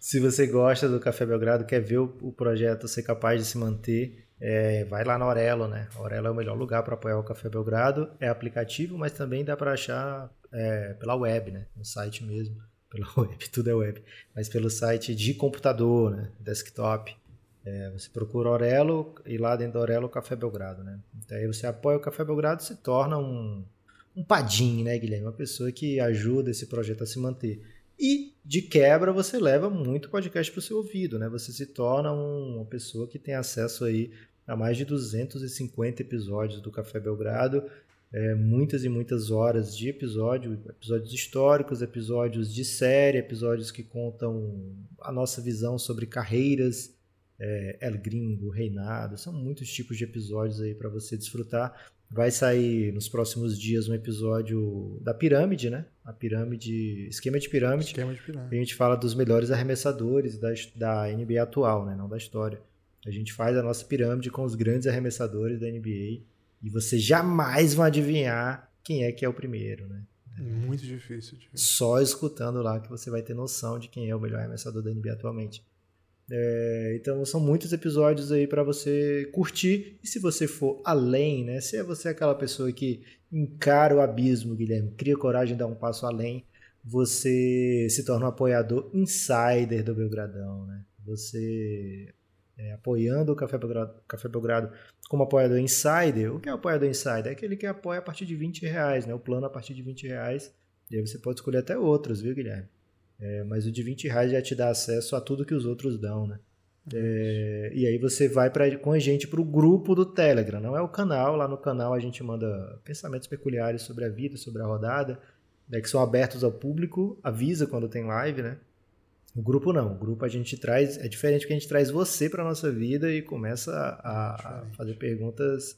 Se você gosta do Café Belgrado, quer ver o, o projeto ser capaz de se manter, é, vai lá na Aurelo, né? A Aurelo é o melhor lugar para apoiar o Café Belgrado. É aplicativo, mas também dá para achar é, pela web, né? No site mesmo. Pela web, tudo é web. Mas pelo site de computador, né? Desktop. É, você procura Aurelo e lá dentro do Aurelo o Café Belgrado, né? Então aí você apoia o Café Belgrado e se torna um, um padim, né, Guilherme? Uma pessoa que ajuda esse projeto a se manter. E, de quebra, você leva muito podcast para o seu ouvido, né? Você se torna um, uma pessoa que tem acesso aí a mais de 250 episódios do Café Belgrado, é, muitas e muitas horas de episódio, episódios históricos, episódios de série, episódios que contam a nossa visão sobre carreiras, é, El Gringo, Reinado, são muitos tipos de episódios aí para você desfrutar. Vai sair nos próximos dias um episódio da pirâmide, né? A pirâmide, esquema de pirâmide. Esquema de pirâmide. A gente fala dos melhores arremessadores da, da NBA atual, né? Não da história. A gente faz a nossa pirâmide com os grandes arremessadores da NBA e você jamais vai adivinhar quem é que é o primeiro, né? Muito difícil. Só escutando lá que você vai ter noção de quem é o melhor arremessador da NBA atualmente. É, então são muitos episódios aí para você curtir. E se você for além, né? Se é você aquela pessoa que encara o abismo, Guilherme, cria coragem de dar um passo além, você se torna um apoiador insider do Belgradão, né? Você é, apoiando o Café Belgrado, Café Belgrado como apoiador insider. O que é apoiador insider? É aquele que apoia a partir de 20 reais, né? O plano a partir de 20 reais. E aí você pode escolher até outros, viu, Guilherme? É, mas o de 20 reais já te dá acesso a tudo que os outros dão, né? É, e aí você vai pra, com a gente para o grupo do Telegram, não é o canal. Lá no canal a gente manda pensamentos peculiares sobre a vida, sobre a rodada, né, que são abertos ao público, avisa quando tem live, né? O grupo não, o grupo a gente traz, é diferente que a gente traz você para nossa vida e começa a, a fazer perguntas,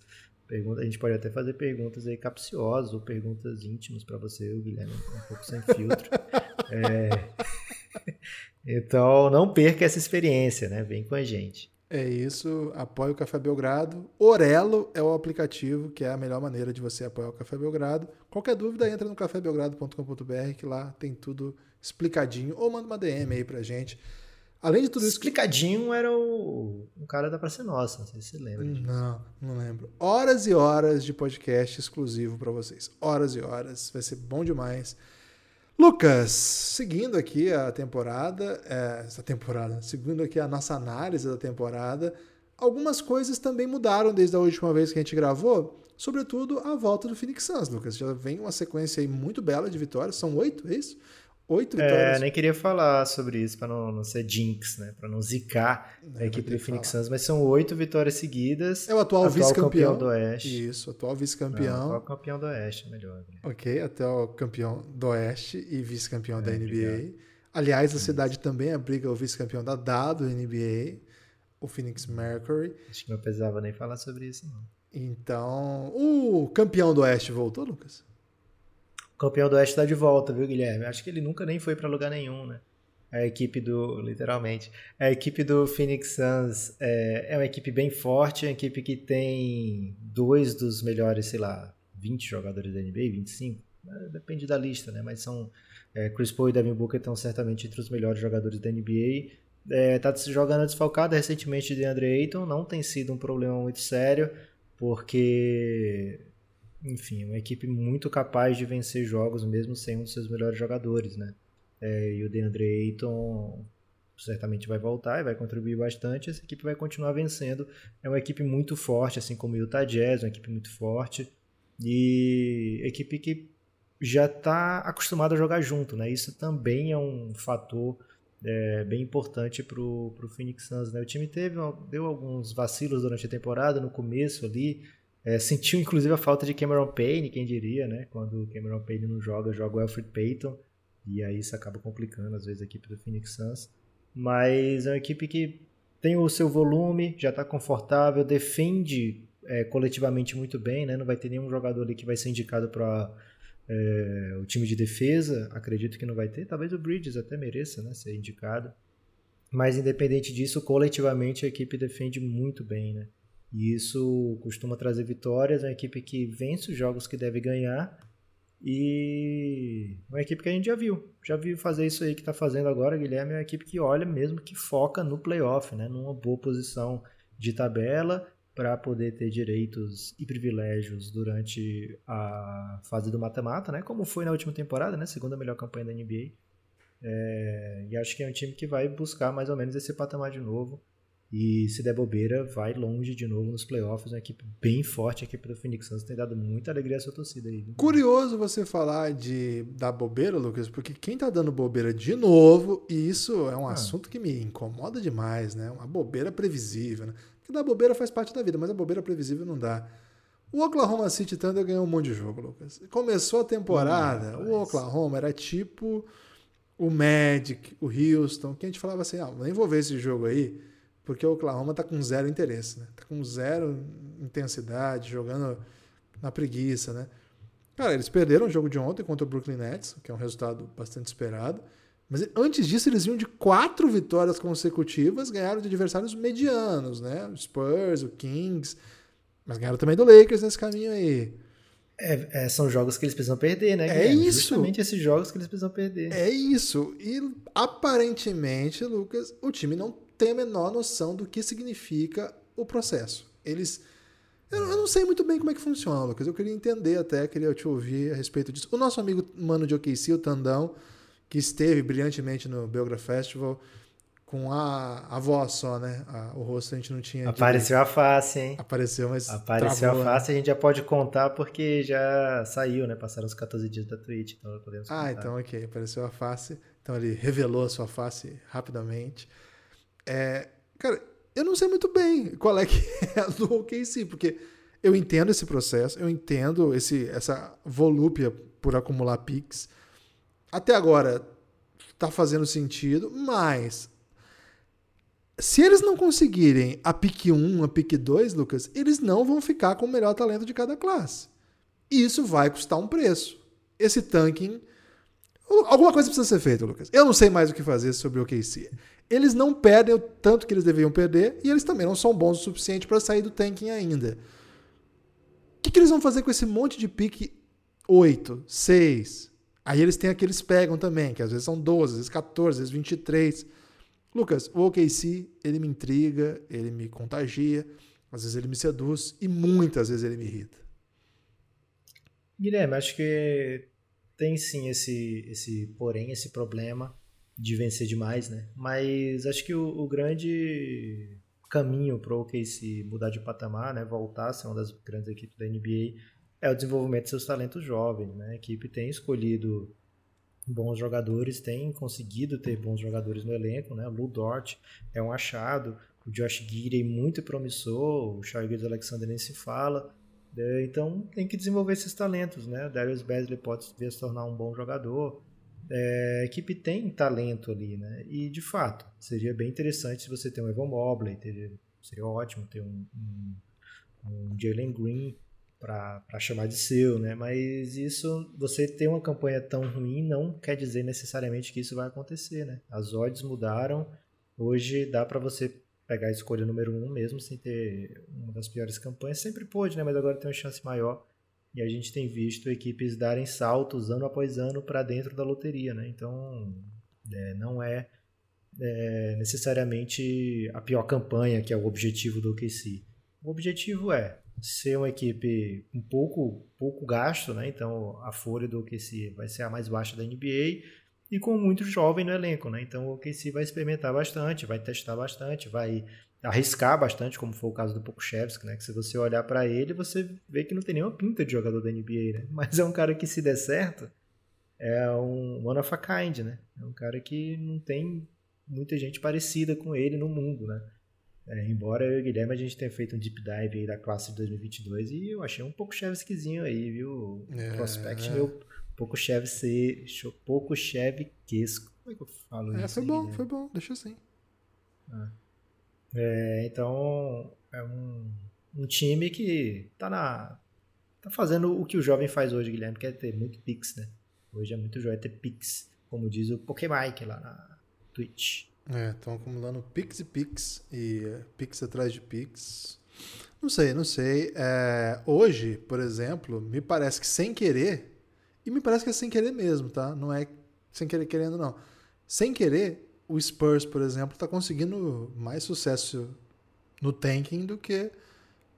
pergunta, a gente pode até fazer perguntas aí capciosas ou perguntas íntimas para você, o Guilherme, um pouco sem filtro. é... Então não perca essa experiência, né? Vem com a gente. É isso, apoie o Café Belgrado. Orelo é o aplicativo que é a melhor maneira de você apoiar o Café Belgrado. Qualquer dúvida, entra no cafébelgrado.com.br que lá tem tudo explicadinho. Ou manda uma DM aí pra gente. Além de tudo isso. Explicadinho era o, o cara da Praça Nossa, não sei se você lembra. Disso. Não, não lembro. Horas e horas de podcast exclusivo para vocês. Horas e horas. Vai ser bom demais. Lucas, seguindo aqui a temporada, é, essa temporada, seguindo aqui a nossa análise da temporada, algumas coisas também mudaram desde a última vez que a gente gravou, sobretudo a volta do Phoenix Suns, Lucas. Já vem uma sequência aí muito bela de vitórias, são oito, é isso? Oito é, vitórias. É, nem queria falar sobre isso para não, não ser jinx, né? Para não zicar não, a equipe do Phoenix Suns, mas são oito vitórias seguidas. É o atual, atual vice-campeão do Oeste. Isso, atual vice-campeão. Atual campeão do Oeste, melhor. Né? Ok, atual campeão do Oeste e vice-campeão é, da NBA. Obrigado. Aliás, a cidade também abriga o vice-campeão da WNBA, o Phoenix Mercury. Acho que não precisava nem falar sobre isso, não. Então, o campeão do Oeste voltou, Lucas? Campeão do Oeste está de volta, viu, Guilherme? Acho que ele nunca nem foi para lugar nenhum, né? A equipe do, literalmente, a equipe do Phoenix Suns é, é uma equipe bem forte, é uma equipe que tem dois dos melhores, sei lá, 20 jogadores da NBA, 25, né? depende da lista, né? Mas são é, Chris Paul e Devin Booker estão certamente entre os melhores jogadores da NBA. É, tá jogando desfalcado recentemente de Andre Ayton, não tem sido um problema muito sério, porque enfim, uma equipe muito capaz de vencer jogos mesmo sem um dos seus melhores jogadores, né? É, e o DeAndre Ayton certamente vai voltar e vai contribuir bastante. Essa equipe vai continuar vencendo. É uma equipe muito forte, assim como o Utah Jazz, uma equipe muito forte e equipe que já está acostumada a jogar junto, né? Isso também é um fator é, bem importante para o Phoenix Suns, né? O time teve deu alguns vacilos durante a temporada, no começo ali, É, sentiu inclusive a falta de Cameron Payne, quem diria, né? Quando Cameron Payne não joga, joga o Alfred Payton. E aí isso acaba complicando, às vezes, a equipe do Phoenix Suns. Mas é uma equipe que tem o seu volume, já está confortável, defende é, coletivamente muito bem, né? Não vai ter nenhum jogador ali que vai ser indicado para é, o time de defesa. Acredito que não vai ter. Talvez o Bridges até mereça, né? Ser indicado. Mas independente disso, coletivamente a equipe defende muito bem, né? E isso costuma trazer vitórias, é uma equipe que vence os jogos que deve ganhar e uma equipe que a gente já viu, já viu fazer isso aí que está fazendo agora, Guilherme, é uma equipe que olha mesmo, que foca no playoff, né? numa boa posição de tabela para poder ter direitos e privilégios durante a fase do mata-mata, né? como foi na última temporada, né? segunda melhor campanha da NBA. É... e acho que é um time que vai buscar mais ou menos esse patamar de novo e se der bobeira, vai longe de novo nos playoffs. Uma equipe bem forte, a equipe do Phoenix Suns tem dado muita alegria à sua torcida aí. Curioso você falar de dar bobeira, Lucas, porque quem tá dando bobeira de novo, e isso é um ah. assunto que me incomoda demais, né? Uma bobeira previsível, né? Porque dar bobeira faz parte da vida, mas a bobeira previsível não dá. O Oklahoma City Thunder ganhou um monte de jogo, Lucas. Começou a temporada, hum, o Oklahoma era tipo o Magic, o Houston, que a gente falava assim, ah, nem vou ver esse jogo aí porque o Oklahoma está com zero interesse, né? Tá com zero intensidade, jogando na preguiça, né? Cara, eles perderam o jogo de ontem contra o Brooklyn Nets, que é um resultado bastante esperado. Mas antes disso, eles vinham de quatro vitórias consecutivas, ganharam de adversários medianos, né? O Spurs, o Kings, mas ganharam também do Lakers nesse caminho aí. É, é, são jogos que eles precisam perder, né? É isso. Justamente esses jogos que eles precisam perder. É isso. E aparentemente, Lucas, o time não tem a menor noção do que significa o processo. Eles. Eu, eu não sei muito bem como é que funciona, Lucas. Eu queria entender até, queria te ouvir a respeito disso. O nosso amigo mano de OKC, o Tandão, que esteve brilhantemente no Belgra Festival, com a, a voz só, né? A, o rosto a gente não tinha. Apareceu a face, hein? Apareceu, mas. Apareceu travou, a né? face, né? a gente já pode contar porque já saiu, né? Passaram os 14 dias da Twitch, então podemos ah, contar. Ah, então ok. Apareceu a face. Então ele revelou a sua face rapidamente. É, cara, eu não sei muito bem qual é que é a do OKC, porque eu entendo esse processo, eu entendo esse, essa volúpia por acumular pics. Até agora tá fazendo sentido, mas se eles não conseguirem a pick 1, a pick 2, Lucas, eles não vão ficar com o melhor talento de cada classe. E isso vai custar um preço. Esse tanking. Alguma coisa precisa ser feita, Lucas. Eu não sei mais o que fazer sobre o OKC eles não perdem o tanto que eles deveriam perder e eles também não são bons o suficiente para sair do tanking ainda. O que, que, eles vão fazer com esse monte de pique 8, 6? Aí eles têm aqueles pegam também, que às vezes são 12, às vezes 14, às vezes 23. Lucas, o OKC, ele me intriga, ele me contagia, às vezes ele me seduz e muitas vezes ele me irrita. Guilherme, acho que tem sim esse, esse porém, esse problema de vencer demais, né? Mas acho que o, o grande caminho para o OKC mudar de patamar, né, voltar a ser uma das grandes equipes da NBA, é o desenvolvimento de seus talentos jovens. Né? A equipe tem escolhido bons jogadores, tem conseguido ter bons jogadores no elenco. Né? O Lou Dort é um achado, o Josh Gidey muito promissor, o Shai Alexander nem se fala. Né? Então tem que desenvolver esses talentos. Né? O Darius Beasley pode vir se tornar um bom jogador é, a equipe tem talento ali, né? E de fato, seria bem interessante se você ter um Evan Mobley, teria, seria ótimo ter um, um, um Jalen Green para chamar de seu, né? Mas isso, você ter uma campanha tão ruim não quer dizer necessariamente que isso vai acontecer, né? As odds mudaram, hoje dá para você pegar a escolha número um mesmo sem ter uma das piores campanhas, sempre pôde, né? Mas agora tem uma chance maior e a gente tem visto equipes darem saltos ano após ano para dentro da loteria, né? Então, é, não é, é, necessariamente a pior campanha que é o objetivo do OKC. O objetivo é ser uma equipe com pouco, pouco gasto, né? Então, a folha do OKC vai ser a mais baixa da NBA e com muito jovem no elenco, né? Então, o OKC vai experimentar bastante, vai testar bastante, vai arriscar bastante, como foi o caso do Pokushevski, né? Que se você olhar para ele, você vê que não tem nenhuma pinta de jogador da NBA, né? Mas é um cara que se der certo, é um one of a kind, né? É um cara que não tem muita gente parecida com ele no mundo, né? É, embora eu e o Guilherme a gente tenha feito um deep dive aí da classe de 2022 e eu achei um pouco Chevskizinho aí, viu? É, Prospect meu, pouco Chevy pouco. Como é que eu falo é, isso? Foi aí, bom, né? foi bom, deixa assim. Ah. É, então, é um, um time que tá na tá fazendo o que o jovem faz hoje, Guilherme, que é ter muito pix, né? Hoje é muito jovem ter pix, como diz o Pokémon lá na Twitch. É, estão acumulando Pix e Pix e é, Pix atrás de Pix. Não sei, não sei. É, hoje, por exemplo, me parece que sem querer, e me parece que é sem querer mesmo, tá? Não é sem querer querendo, não. Sem querer, o Spurs, por exemplo, está conseguindo mais sucesso no tanking do que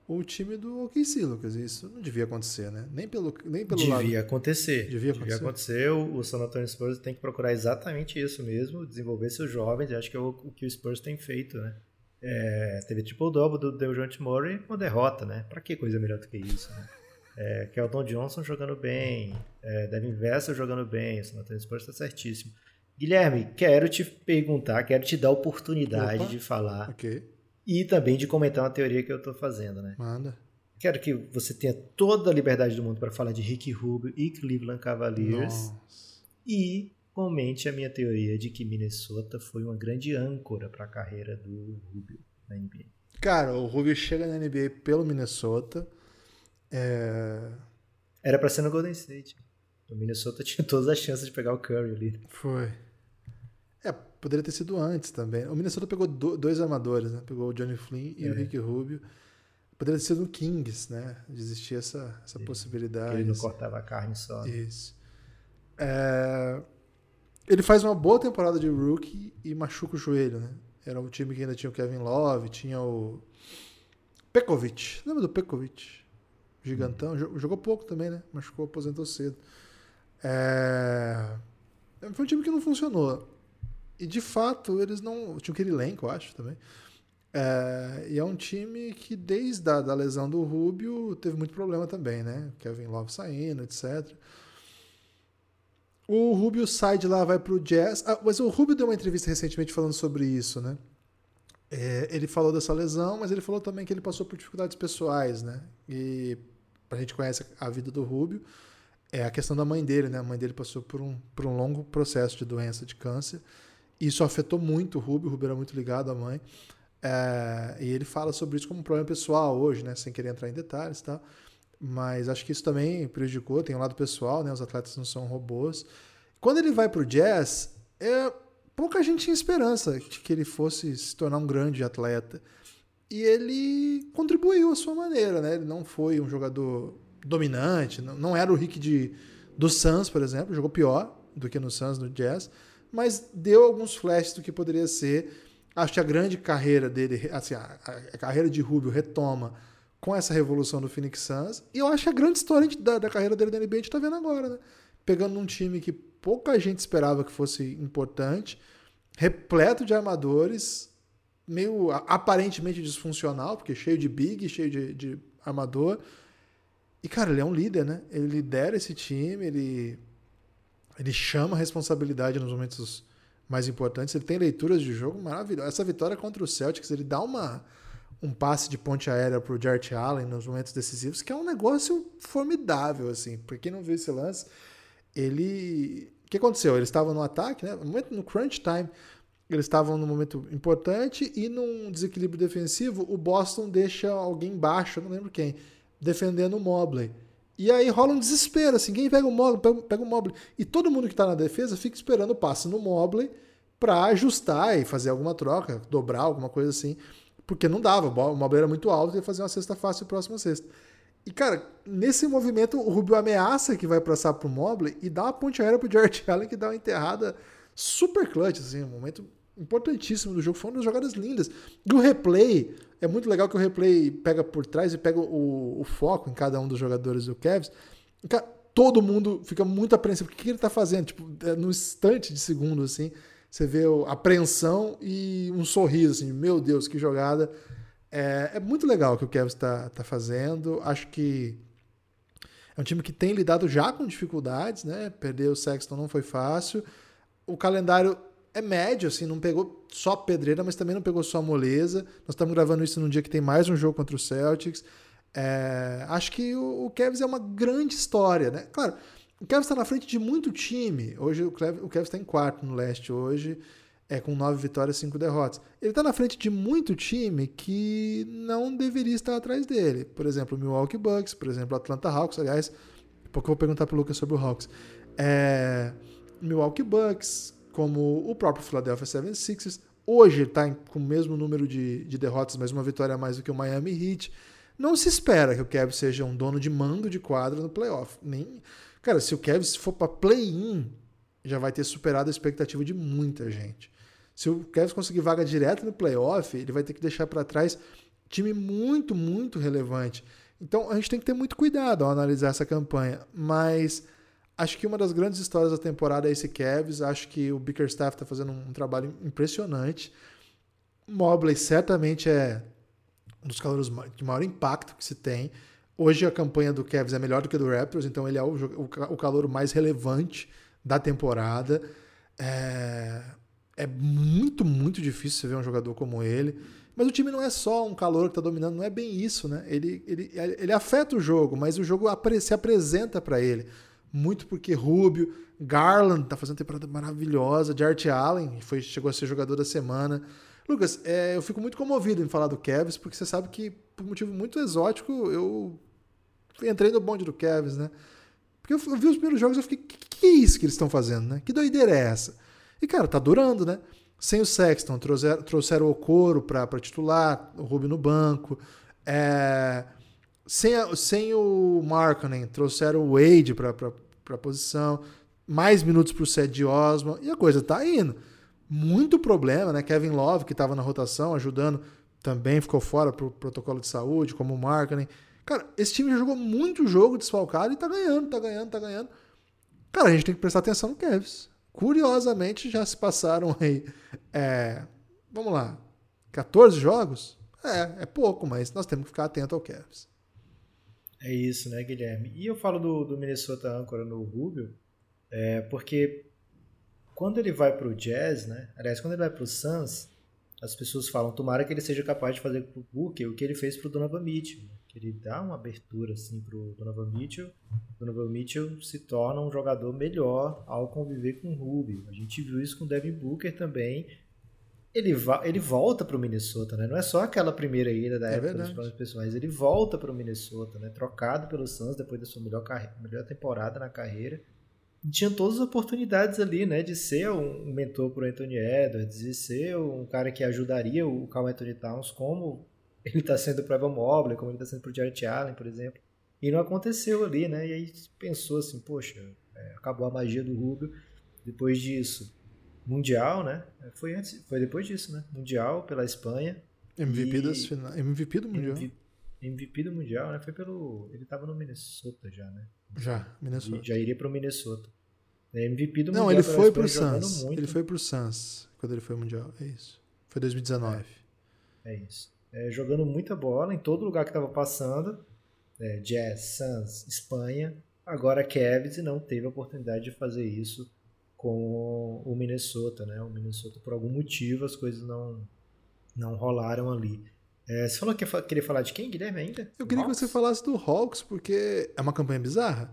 o time do OKC, Lucas. Isso não devia acontecer, né? Nem pelo, nem pelo devia lado... acontecer. Devia acontecer. Devia acontecer. O, o San Antonio Spurs tem que procurar exatamente isso mesmo, desenvolver seus jovens. Acho que é o, o que o Spurs tem feito, né? É, teve triple double do Dejounte Murray, uma derrota, né? Para que coisa melhor do que isso, né? É, Kelton Johnson jogando bem, é, Devin Vessel jogando bem, o San Antonio Spurs está certíssimo. Guilherme, quero te perguntar, quero te dar a oportunidade Opa. de falar okay e também de comentar uma teoria que eu estou fazendo, né? Manda. Quero que você tenha toda a liberdade do mundo para falar de Rick Rubio e Cleveland Cavaliers. Nossa. E comente a minha teoria de que Minnesota foi uma grande âncora para a carreira do Rubio na NBA. Cara, o Rubio chega na NBA pelo Minnesota. É... Era para ser no Golden State. O Minnesota tinha todas as chances de pegar o Curry ali. Foi. Poderia ter sido antes também. O Minnesota pegou dois armadores, né? Pegou o Johnny Flynn e é. o Rick Rubio. Poderia ter sido no Kings, né? Existia essa, essa possibilidade. Ele não cortava a carne só. Né? Isso. É... Ele faz uma boa temporada de rookie e machuca o joelho, né? Era um time que ainda tinha o Kevin Love, tinha o Pekovic. Lembra do Pekovic? Gigantão. Hum. Jogou pouco também, né? Machucou, aposentou cedo. É... Foi um time que não funcionou. E de fato, eles não. Tinha aquele elenco, eu acho também. É, e é um time que, desde a da lesão do Rubio, teve muito problema também, né? Kevin Love saindo, etc. O Rubio sai de lá, vai pro Jazz. Ah, mas o Rubio deu uma entrevista recentemente falando sobre isso, né? É, ele falou dessa lesão, mas ele falou também que ele passou por dificuldades pessoais, né? E a gente conhece a vida do Rubio, é a questão da mãe dele, né? A mãe dele passou por um, por um longo processo de doença de câncer. Isso afetou muito o Rubio, o Rubio era muito ligado à mãe. É, e ele fala sobre isso como um problema pessoal hoje, né? Sem querer entrar em detalhes, tá? Mas acho que isso também prejudicou, tem um lado pessoal, né? Os atletas não são robôs. Quando ele vai pro jazz, é, pouca gente tinha esperança de que ele fosse se tornar um grande atleta. E ele contribuiu à sua maneira, né? Ele não foi um jogador dominante, não, não era o Rick de, do Suns, por exemplo, jogou pior do que no Suns, no Jazz, mas deu alguns flashes do que poderia ser. Acho que a grande carreira dele, assim, a, a carreira de Rubio retoma com essa revolução do Phoenix Suns. E eu acho que a grande história da, da carreira dele na NBA a gente tá vendo agora, né? Pegando um time que pouca gente esperava que fosse importante, repleto de armadores, meio aparentemente disfuncional, porque cheio de big, cheio de, de armador. E, cara, ele é um líder, né? Ele lidera esse time, ele ele chama a responsabilidade nos momentos mais importantes. Ele tem leituras de jogo maravilhosas. Essa vitória contra o Celtics, ele dá uma, um passe de ponte aérea para o Jarrett Allen nos momentos decisivos, que é um negócio formidável, assim. Para quem não viu esse lance, ele... O que aconteceu? Eles estavam no ataque, né? No crunch time, eles estavam num momento importante e num desequilíbrio defensivo, o Boston deixa alguém baixo, não lembro quem, defendendo o Mobley. E aí rola um desespero, assim, quem pega o Mobley, pega, pega o Mobley. E todo mundo que está na defesa fica esperando o passe no Mobley para ajustar e fazer alguma troca, dobrar, alguma coisa assim. Porque não dava, o Mobley era muito alto e ia fazer uma cesta fácil próxima cesta. E, cara, nesse movimento, o Rubio ameaça que vai passar pro Mobley e dá uma ponte aérea pro Jared Allen que dá uma enterrada super clutch, assim, um momento importantíssimo do jogo. Foi uma das jogadas lindas. E o replay, é muito legal que o replay pega por trás e pega o, o foco em cada um dos jogadores do Cavs. Todo mundo fica muito apreensivo. O que, que ele está fazendo? Tipo, é, no instante de segundo, assim, você vê a apreensão e um sorriso, assim, meu Deus, que jogada. É, é muito legal o que o Cavs está tá fazendo. Acho que é um time que tem lidado já com dificuldades, né? Perder o Sexton não foi fácil. O calendário é médio, assim, não pegou só pedreira, mas também não pegou só moleza. Nós estamos gravando isso num dia que tem mais um jogo contra o Celtics. É, acho que o, o Cavs é uma grande história, né? Claro, o Cavs está na frente de muito time. Hoje o Cavs está em quarto no leste hoje, é com nove vitórias e cinco derrotas. Ele está na frente de muito time que não deveria estar atrás dele. Por exemplo, o Milwaukee Bucks, por exemplo, o Atlanta Hawks. Aliás, pouco eu vou perguntar para o Lucas sobre o Hawks. É, Milwaukee Bucks, como o próprio Philadelphia 76ers. Hoje está com o mesmo número de, de derrotas, mas uma vitória a mais do que o Miami Heat. Não se espera que o Cavs seja um dono de mando de quadra no playoff. Nem... Cara, se o Cavs for para play-in, já vai ter superado a expectativa de muita gente. Se o Cavs conseguir vaga direta no playoff, ele vai ter que deixar para trás time muito, muito relevante. Então a gente tem que ter muito cuidado ao analisar essa campanha. Mas acho que uma das grandes histórias da temporada é esse Cavs. Acho que o Bickerstaff está fazendo um trabalho impressionante. Mobley certamente é um dos calores de maior impacto que se tem. Hoje a campanha do Cavs é melhor do que a do Raptors, então ele é o, calor mais relevante da temporada. É, é muito, muito difícil você ver um jogador como ele. Mas o time não é só um calor que está dominando, não é bem isso, né? Ele, ele, ele afeta o jogo, mas o jogo se apresenta para ele. Muito porque Rubio, Garland está fazendo temporada maravilhosa, Jart Allen foi, chegou a ser jogador da semana. Lucas, é, eu fico muito comovido em falar do Cavs, porque você sabe que, por um motivo muito exótico, eu entrei no bonde do Cavs, né? Porque eu, eu vi os primeiros jogos e fiquei, que, que é isso que eles estão fazendo, né? Que doideira é essa? E, cara, tá durando, né? Sem o Sexton, trouxeram, trouxeram o Coro para titular, o Rubio no banco. É, sem, a, sem o Markkanen, trouxeram o Wade para a posição. Mais minutos para o Ced Osman. E a coisa tá indo muito problema, né? Kevin Love, que estava na rotação, ajudando, também ficou fora pro protocolo de saúde, como o Markkinen. Cara, esse time já jogou muito jogo desfalcado e tá ganhando, tá ganhando, tá ganhando. Cara, a gente tem que prestar atenção no Kevs. Curiosamente, já se passaram aí. É, vamos lá. 14 jogos? É, é pouco, mas nós temos que ficar atento ao Kevs. É isso, né, Guilherme? E eu falo do, do Minnesota âncora no Rubio, é, porque quando ele vai para o Jazz, né? Aliás, quando ele vai para o Suns, as pessoas falam, tomara que ele seja capaz de fazer para o Booker o que ele fez para o Donovan Mitchell. Né? Que ele dá uma abertura assim para o Donovan Mitchell. O Donovan Mitchell se torna um jogador melhor ao conviver com o Rubio. A gente viu isso com o Devin Booker também. Ele, ele volta para o Minnesota, né? Não é só aquela primeira ida da é época verdade. dos planos pessoais. Ele volta para o Minnesota, né? Trocado pelo Suns depois da sua melhor, melhor temporada na carreira tinha todas as oportunidades ali, né, de ser um mentor para o Anthony Edwards, de ser um cara que ajudaria o Carl Anthony Towns, como ele está sendo para o Evan Mobley, como ele está sendo para o Jarrett Allen, por exemplo. E não aconteceu ali, né? E aí pensou assim, poxa, é, acabou a magia do Rubio. Depois disso, Mundial, né? Foi antes, foi depois disso, né? Mundial pela Espanha. MVP, e... das final... MVP do Mundial. MVP, MVP do Mundial, né? Foi pelo. Ele estava no Minnesota já, né? Já, Minnesota. já iria para o Minnesota. É MVP do Não, Mundial. ele foi pro Suns. Ele foi pro Suns quando ele foi Mundial. É isso. Foi 2019. É, é isso. É, jogando muita bola em todo lugar que estava passando. É, Jazz, Suns, Espanha. Agora Cavs e não teve a oportunidade de fazer isso com o Minnesota, né? O Minnesota, por algum motivo, as coisas não, não rolaram ali. É, você falou que queria falar de quem, Guilherme, ainda? Eu queria Hawks? que você falasse do Hawks, porque é uma campanha bizarra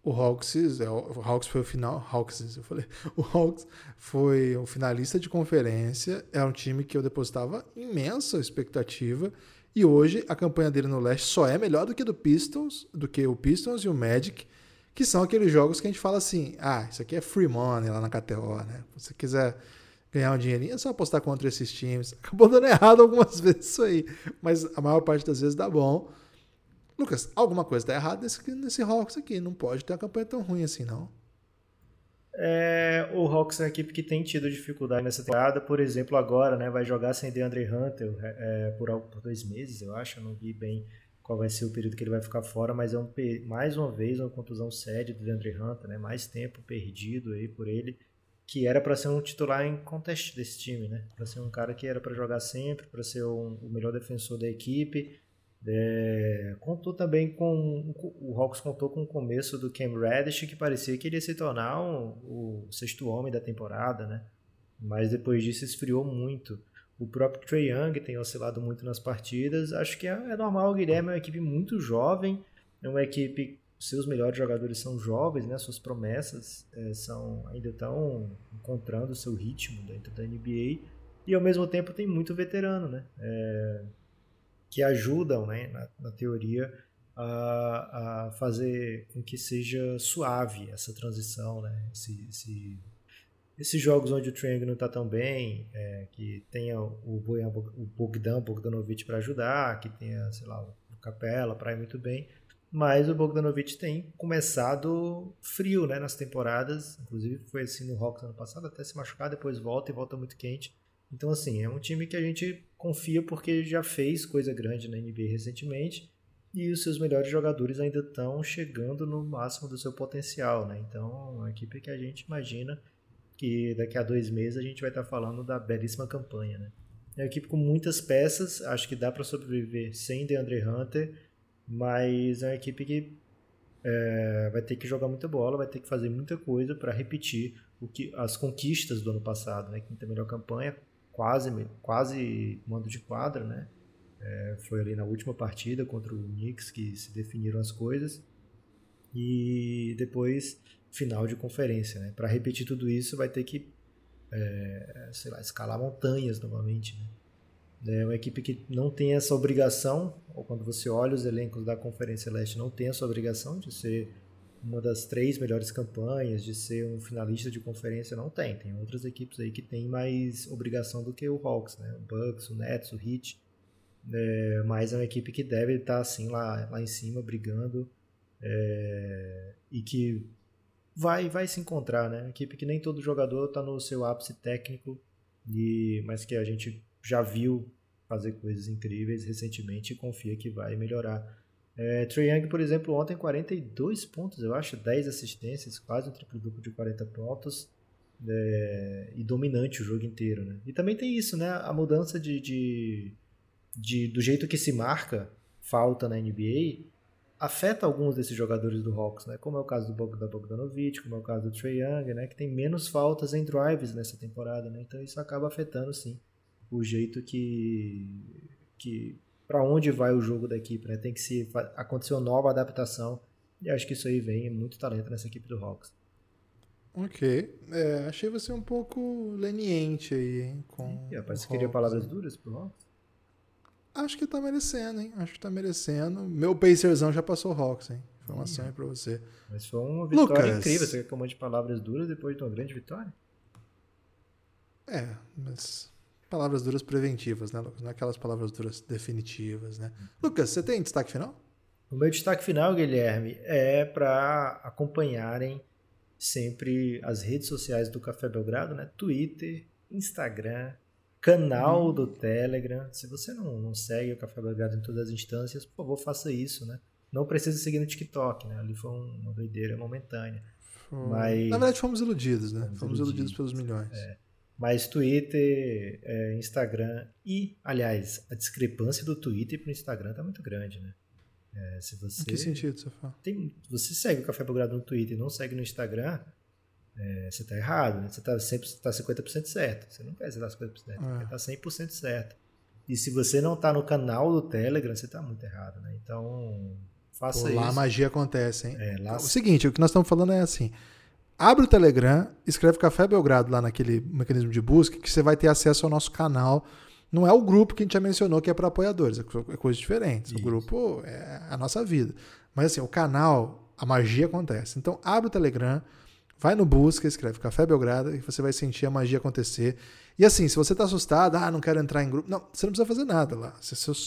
o Hawks, é, o Hawks foi o final, Hawks, eu falei, o Hawks foi o finalista de conferência, é um time que eu depositava imensa expectativa e hoje a campanha dele no leste só é melhor do que do Pistons, do que o Pistons e o Magic, que são aqueles jogos que a gente fala assim, ah, isso aqui é free money lá na KTO, né? Se você quiser ganhar um dinheirinho, é só apostar contra esses times. Acabou dando errado algumas vezes isso aí, mas a maior parte das vezes dá bom. Lucas, alguma coisa está errada nesse, nesse Hawks aqui. Não pode ter uma campanha tão ruim assim, não. É, o Hawks é uma equipe que tem tido dificuldade nessa temporada. Por exemplo, agora né, vai jogar sem DeAndre Hunter é, por, por dois meses, eu acho. Eu não vi bem qual vai ser o período que ele vai ficar fora, mas é um, mais uma vez uma contusão séria do DeAndre Hunter, né? mais tempo perdido aí por ele, que era para ser um titular em contest desse time, né? para ser um cara que era para jogar sempre, para ser um, o melhor defensor da equipe é, contou também com. O Hawks contou com o começo do Cam Reddish, que parecia que iria se tornar um, o sexto homem da temporada, né? mas depois disso esfriou muito. O próprio Trey Young tem oscilado muito nas partidas. Acho que é, é normal, o Guilherme é uma equipe muito jovem, é uma equipe seus melhores jogadores são jovens, né? Suas promessas é, são ainda estão encontrando o seu ritmo dentro da NBA e ao mesmo tempo tem muito veterano, né? É, que ajudam, né? Na, na teoria a, a, fazer com que seja suave essa transição, né? Esse, esse, esses jogos onde o Triangle não está tão bem, é, que tenha o, o Bogdan Bogdanovic para ajudar, que tenha, sei lá, o Capela para ir muito bem mas o Bogdanovich tem começado frio né, nas temporadas. Inclusive foi assim no Hawks ano passado, até se machucar, depois volta e volta muito quente. Então, assim, é um time que a gente confia porque já fez coisa grande na NBA recentemente e os seus melhores jogadores ainda estão chegando no máximo do seu potencial, né? Então, é uma equipe que a gente imagina que daqui a dois meses a gente vai estar falando da belíssima campanha, né? É uma equipe com muitas peças, acho que dá para sobreviver sem DeAndre Hunter mas é uma equipe que é, vai ter que jogar muita bola, vai ter que fazer muita coisa para repetir o que as conquistas do ano passado, né? Quinta melhor campanha, quase quase mando de quadra, né? É, foi ali na última partida contra o Knicks que se definiram as coisas e depois final de conferência, né? Para repetir tudo isso vai ter que é, sei lá, escalar montanhas novamente, né? É uma equipe que não tem essa obrigação, ou quando você olha os elencos da Conferência Leste, não tem essa obrigação de ser uma das três melhores campanhas, de ser um finalista de conferência, não tem. Tem outras equipes aí que têm mais obrigação do que o Hawks, né? O Bucks, o Nets, o Heat. É, mas é uma equipe que deve estar assim lá, lá em cima, brigando. É, e que vai, vai se encontrar, né? Equipe que nem todo jogador está no seu ápice técnico, e, mas que a gente já viu fazer coisas incríveis recentemente e confia que vai melhorar. É, Trae Young, por exemplo, ontem 42 pontos, eu acho, 10 assistências, quase um triplo duplo de 40 pontos é, e dominante o jogo inteiro. Né? E também tem isso, né? A mudança de, de, de, do jeito que se marca falta na NBA afeta alguns desses jogadores do Hawks, né? Como é o caso do Bogdan Bogdanovic, como é o caso do Trae Young, né? Que tem menos faltas em drives nessa temporada, né? Então isso acaba afetando, sim, o jeito que, que para onde vai o jogo da equipe, né? Tem que se acontecer uma nova adaptação e acho que isso aí vem muito talento nessa equipe do Hawks. Ok, é, achei você um pouco leniente aí, hein, com é, parece que queria palavras né? duras pro Hawks. Acho que tá merecendo, hein? Acho que tá merecendo. Meu Pacerzão já passou o Hawks, hein? Informação aí pra você. Mas foi uma vitória Lucas. incrível. Você quer que eu mande palavras duras depois de uma grande vitória? É, mas Palavras duras preventivas, né, Lucas? Não é aquelas palavras duras definitivas, né? Lucas, você tem destaque final? O meu destaque final, Guilherme, é para acompanharem sempre as redes sociais do Café Belgrado, né? Twitter, Instagram, canal hum. do Telegram. Se você não, não segue o Café Belgrado em todas as instâncias, por favor, faça isso, né? Não precisa seguir no TikTok, né? Ali foi uma doideira momentânea. Mas... Na verdade, fomos iludidos, né? Fomos, fomos iludidos. iludidos pelos milhões. É. Mas Twitter, é, Instagram e, aliás, a discrepância do Twitter para o Instagram tá muito grande, né? É, se você, em que sentido você fala? Tem, você segue o Café Belgrado no Twitter e não segue no Instagram, é, você está errado, né? Você está tá 50% certo. Você não quer estar 50% certo, é. você está 100% certo. E se você não está no canal do Telegram, você está muito errado, né? Então, faça Pô, lá isso. Lá a magia acontece, hein? É, lá... O seguinte, o que nós estamos falando é assim, Abre o Telegram, escreve Café Belgrado lá naquele mecanismo de busca, que você vai ter acesso ao nosso canal. Não é o grupo que a gente já mencionou que é para apoiadores, é, é coisas diferentes. Isso. O grupo é a nossa vida. Mas assim, o canal, a magia acontece. Então abre o Telegram, vai no busca, escreve Café Belgrado e você vai sentir a magia acontecer. E assim, se você está assustado, ah, não quero entrar em grupo. Não, você não precisa fazer nada lá.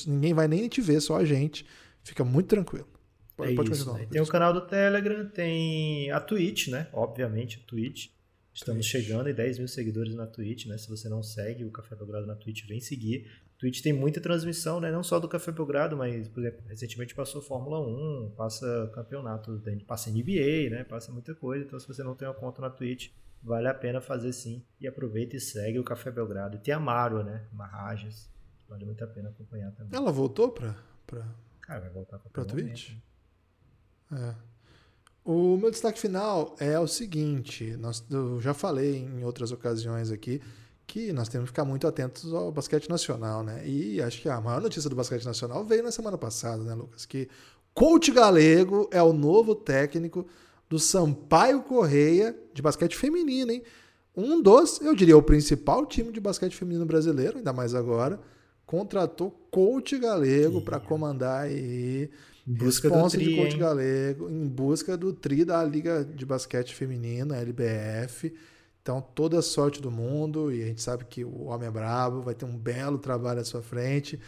ninguém vai nem te ver, só a gente. Fica muito tranquilo. Pode, é pode isso, né? Tem o canal do Telegram, tem a Twitch, né? Obviamente, a Twitch. Estamos Twitch. chegando em 10 mil seguidores na Twitch, né? Se você não segue o Café Belgrado na Twitch, vem seguir. Twitch tem muita transmissão, né? Não só do Café Belgrado, mas, por exemplo, recentemente passou Fórmula 1, passa campeonato, passa NBA, né? Passa muita coisa. Então, se você não tem uma conta na Twitch, vale a pena fazer sim. E aproveita e segue o Café Belgrado. E tem a Marwa, né? Marrajas. Vale muito a pena acompanhar também. Ela voltou pra. pra... Cara, vai voltar pra, pra Twitch? Momento. É. O meu destaque final é o seguinte: nós, eu já falei em outras ocasiões aqui que nós temos que ficar muito atentos ao basquete nacional, né? E acho que a maior notícia do basquete nacional veio na semana passada, né, Lucas? Que Coach Galego é o novo técnico do Sampaio Correia de basquete feminino, hein? Um dos, eu diria, o principal time de basquete feminino brasileiro, ainda mais agora, contratou Coach Galego para comandar e busca do tri, de Coach hein? Galego, em busca do tri da Liga de Basquete Feminino, LBF. Então, toda a sorte do mundo, e a gente sabe que o homem é brabo, vai ter um belo trabalho à sua frente.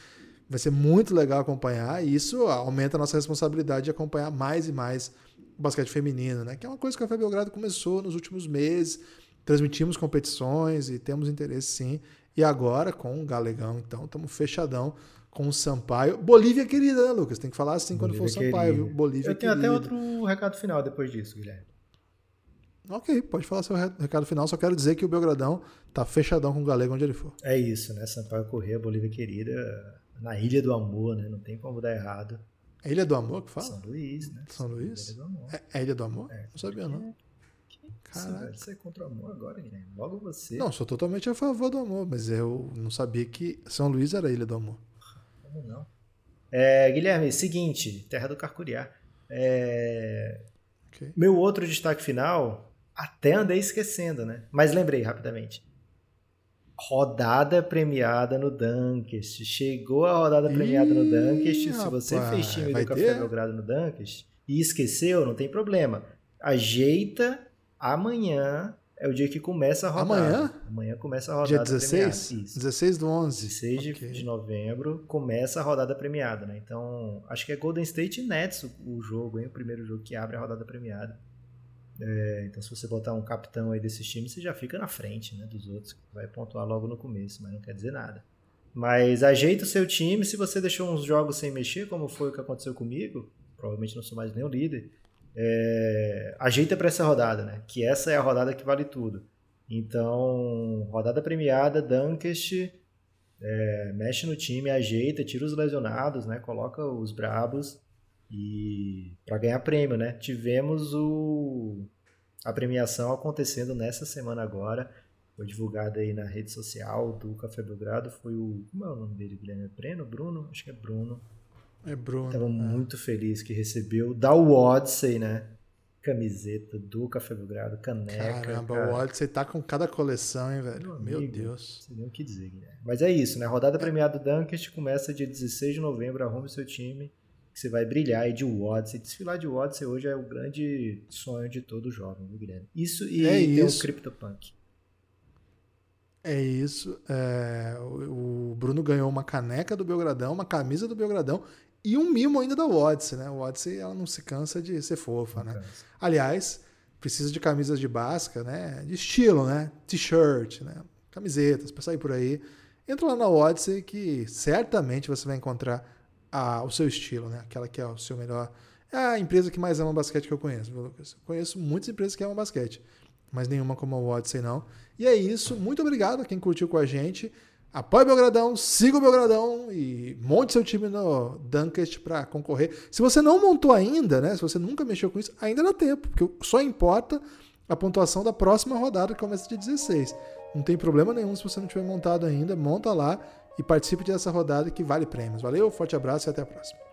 Vai ser muito legal acompanhar, e isso aumenta a nossa responsabilidade de acompanhar mais e mais o basquete feminino, né? Que é uma coisa que o Café Belgrado começou nos últimos meses. Transmitimos competições e temos interesse sim. E agora com o Galegão, então, estamos fechadão com o Sampaio. Bolívia querida, né, Lucas? Tem que falar assim quando for o Bolívia Sampaio, querida. viu? Bolívia Eu tenho querida. até outro recado final depois disso, Guilherme. Ok, pode falar seu re- recado final. Só quero dizer que o Belgradão tá fechadão com o Galego onde ele for. É isso, né? Sampaio Corrêa, Bolívia querida, na Ilha do Amor, né? Não tem como dar errado. É Ilha do Amor que fala? São Luís, né? São Luís? Ilha. É, é Ilha do Amor? não sabia, não. Você Caraca. vai ser contra o amor agora, Guilherme. Logo você. Não, sou totalmente a favor do amor, mas eu não sabia que São Luís era a Ilha do Amor. Como não? É, Guilherme, seguinte, Terra do Carcuriá. É, Ok. Meu outro destaque final, até andei esquecendo, né? Mas lembrei rapidamente. Rodada premiada no Dunkest. Chegou a rodada premiada no Ih, Dunkest. Se você fez time do Café ter? Belgrado no Dunkest e esqueceu, não tem problema. Ajeita amanhã. É o dia que começa a rodada. Amanhã? Amanhã começa a rodada Dia 16? premiada. Isso. 16 do 11. 16 de, Ok. de novembro começa a rodada premiada, né? Então, acho que é Golden State e Nets o, o jogo, hein? O primeiro jogo que abre a rodada premiada. É, então, se você botar um capitão aí desses times, você já fica na frente, né? Dos outros. Vai pontuar logo no começo, mas não quer dizer nada. Mas ajeita o seu time. Se você deixou uns jogos sem mexer, como foi o que aconteceu comigo, provavelmente não sou mais o líder. é, ajeita para essa rodada, né? Que essa é a rodada que vale tudo. Então, rodada premiada, Dunkest, é, mexe no time, ajeita, tira os lesionados, né? Coloca os brabos e para ganhar prêmio, né? Tivemos o a premiação acontecendo nessa semana agora. Foi divulgada aí na rede social do Café Belgrado. Foi o. Como é o nome dele, Guilherme? É Breno? Bruno? Acho que é Bruno. É Bruno. Tava é. muito feliz que recebeu da Odyssey, né? Camiseta do Café Belgrado, caneca. Caramba, cara. o Odyssey tá com cada coleção, hein, velho? Meu Meu amigo. Deus. Não sei nem o que dizer, Guilherme. Mas é isso, né? Rodada premiada do Dunkest começa dia 16 de novembro. Arrume seu time, que você vai brilhar aí de Odyssey. Desfilar de Odyssey hoje é o grande sonho de todo jovem, viu, Guilherme? Isso e É tem isso. o CryptoPunk. É isso. é, o, o Bruno ganhou uma caneca do Belgradão, uma camisa do Belgradão e um mimo ainda da Odyssey, né? O Odyssey ela não se cansa de ser fofa, né? Aliás, precisa de camisas de basca, né? De estilo, né? T-shirt, né? Camisetas para sair por aí. Entra lá na Odyssey que certamente você vai encontrar a- o seu estilo, né? Aquela que é o seu melhor. É a empresa que mais ama basquete que eu conheço, Lucas? Eu conheço muitas empresas que amam basquete, mas nenhuma como a Odyssey não. E é isso. Muito obrigado a quem curtiu com a gente. Apoie o Belgradão, siga o Belgradão e monte seu time no Dunkest para concorrer. Se você não montou ainda, né? Se você nunca mexeu com isso, ainda dá tempo, porque só importa a pontuação da próxima rodada que começa dia 16. Não tem problema nenhum se você não tiver montado ainda, monta lá e participe dessa rodada que vale prêmios. Valeu, forte abraço e até a próxima.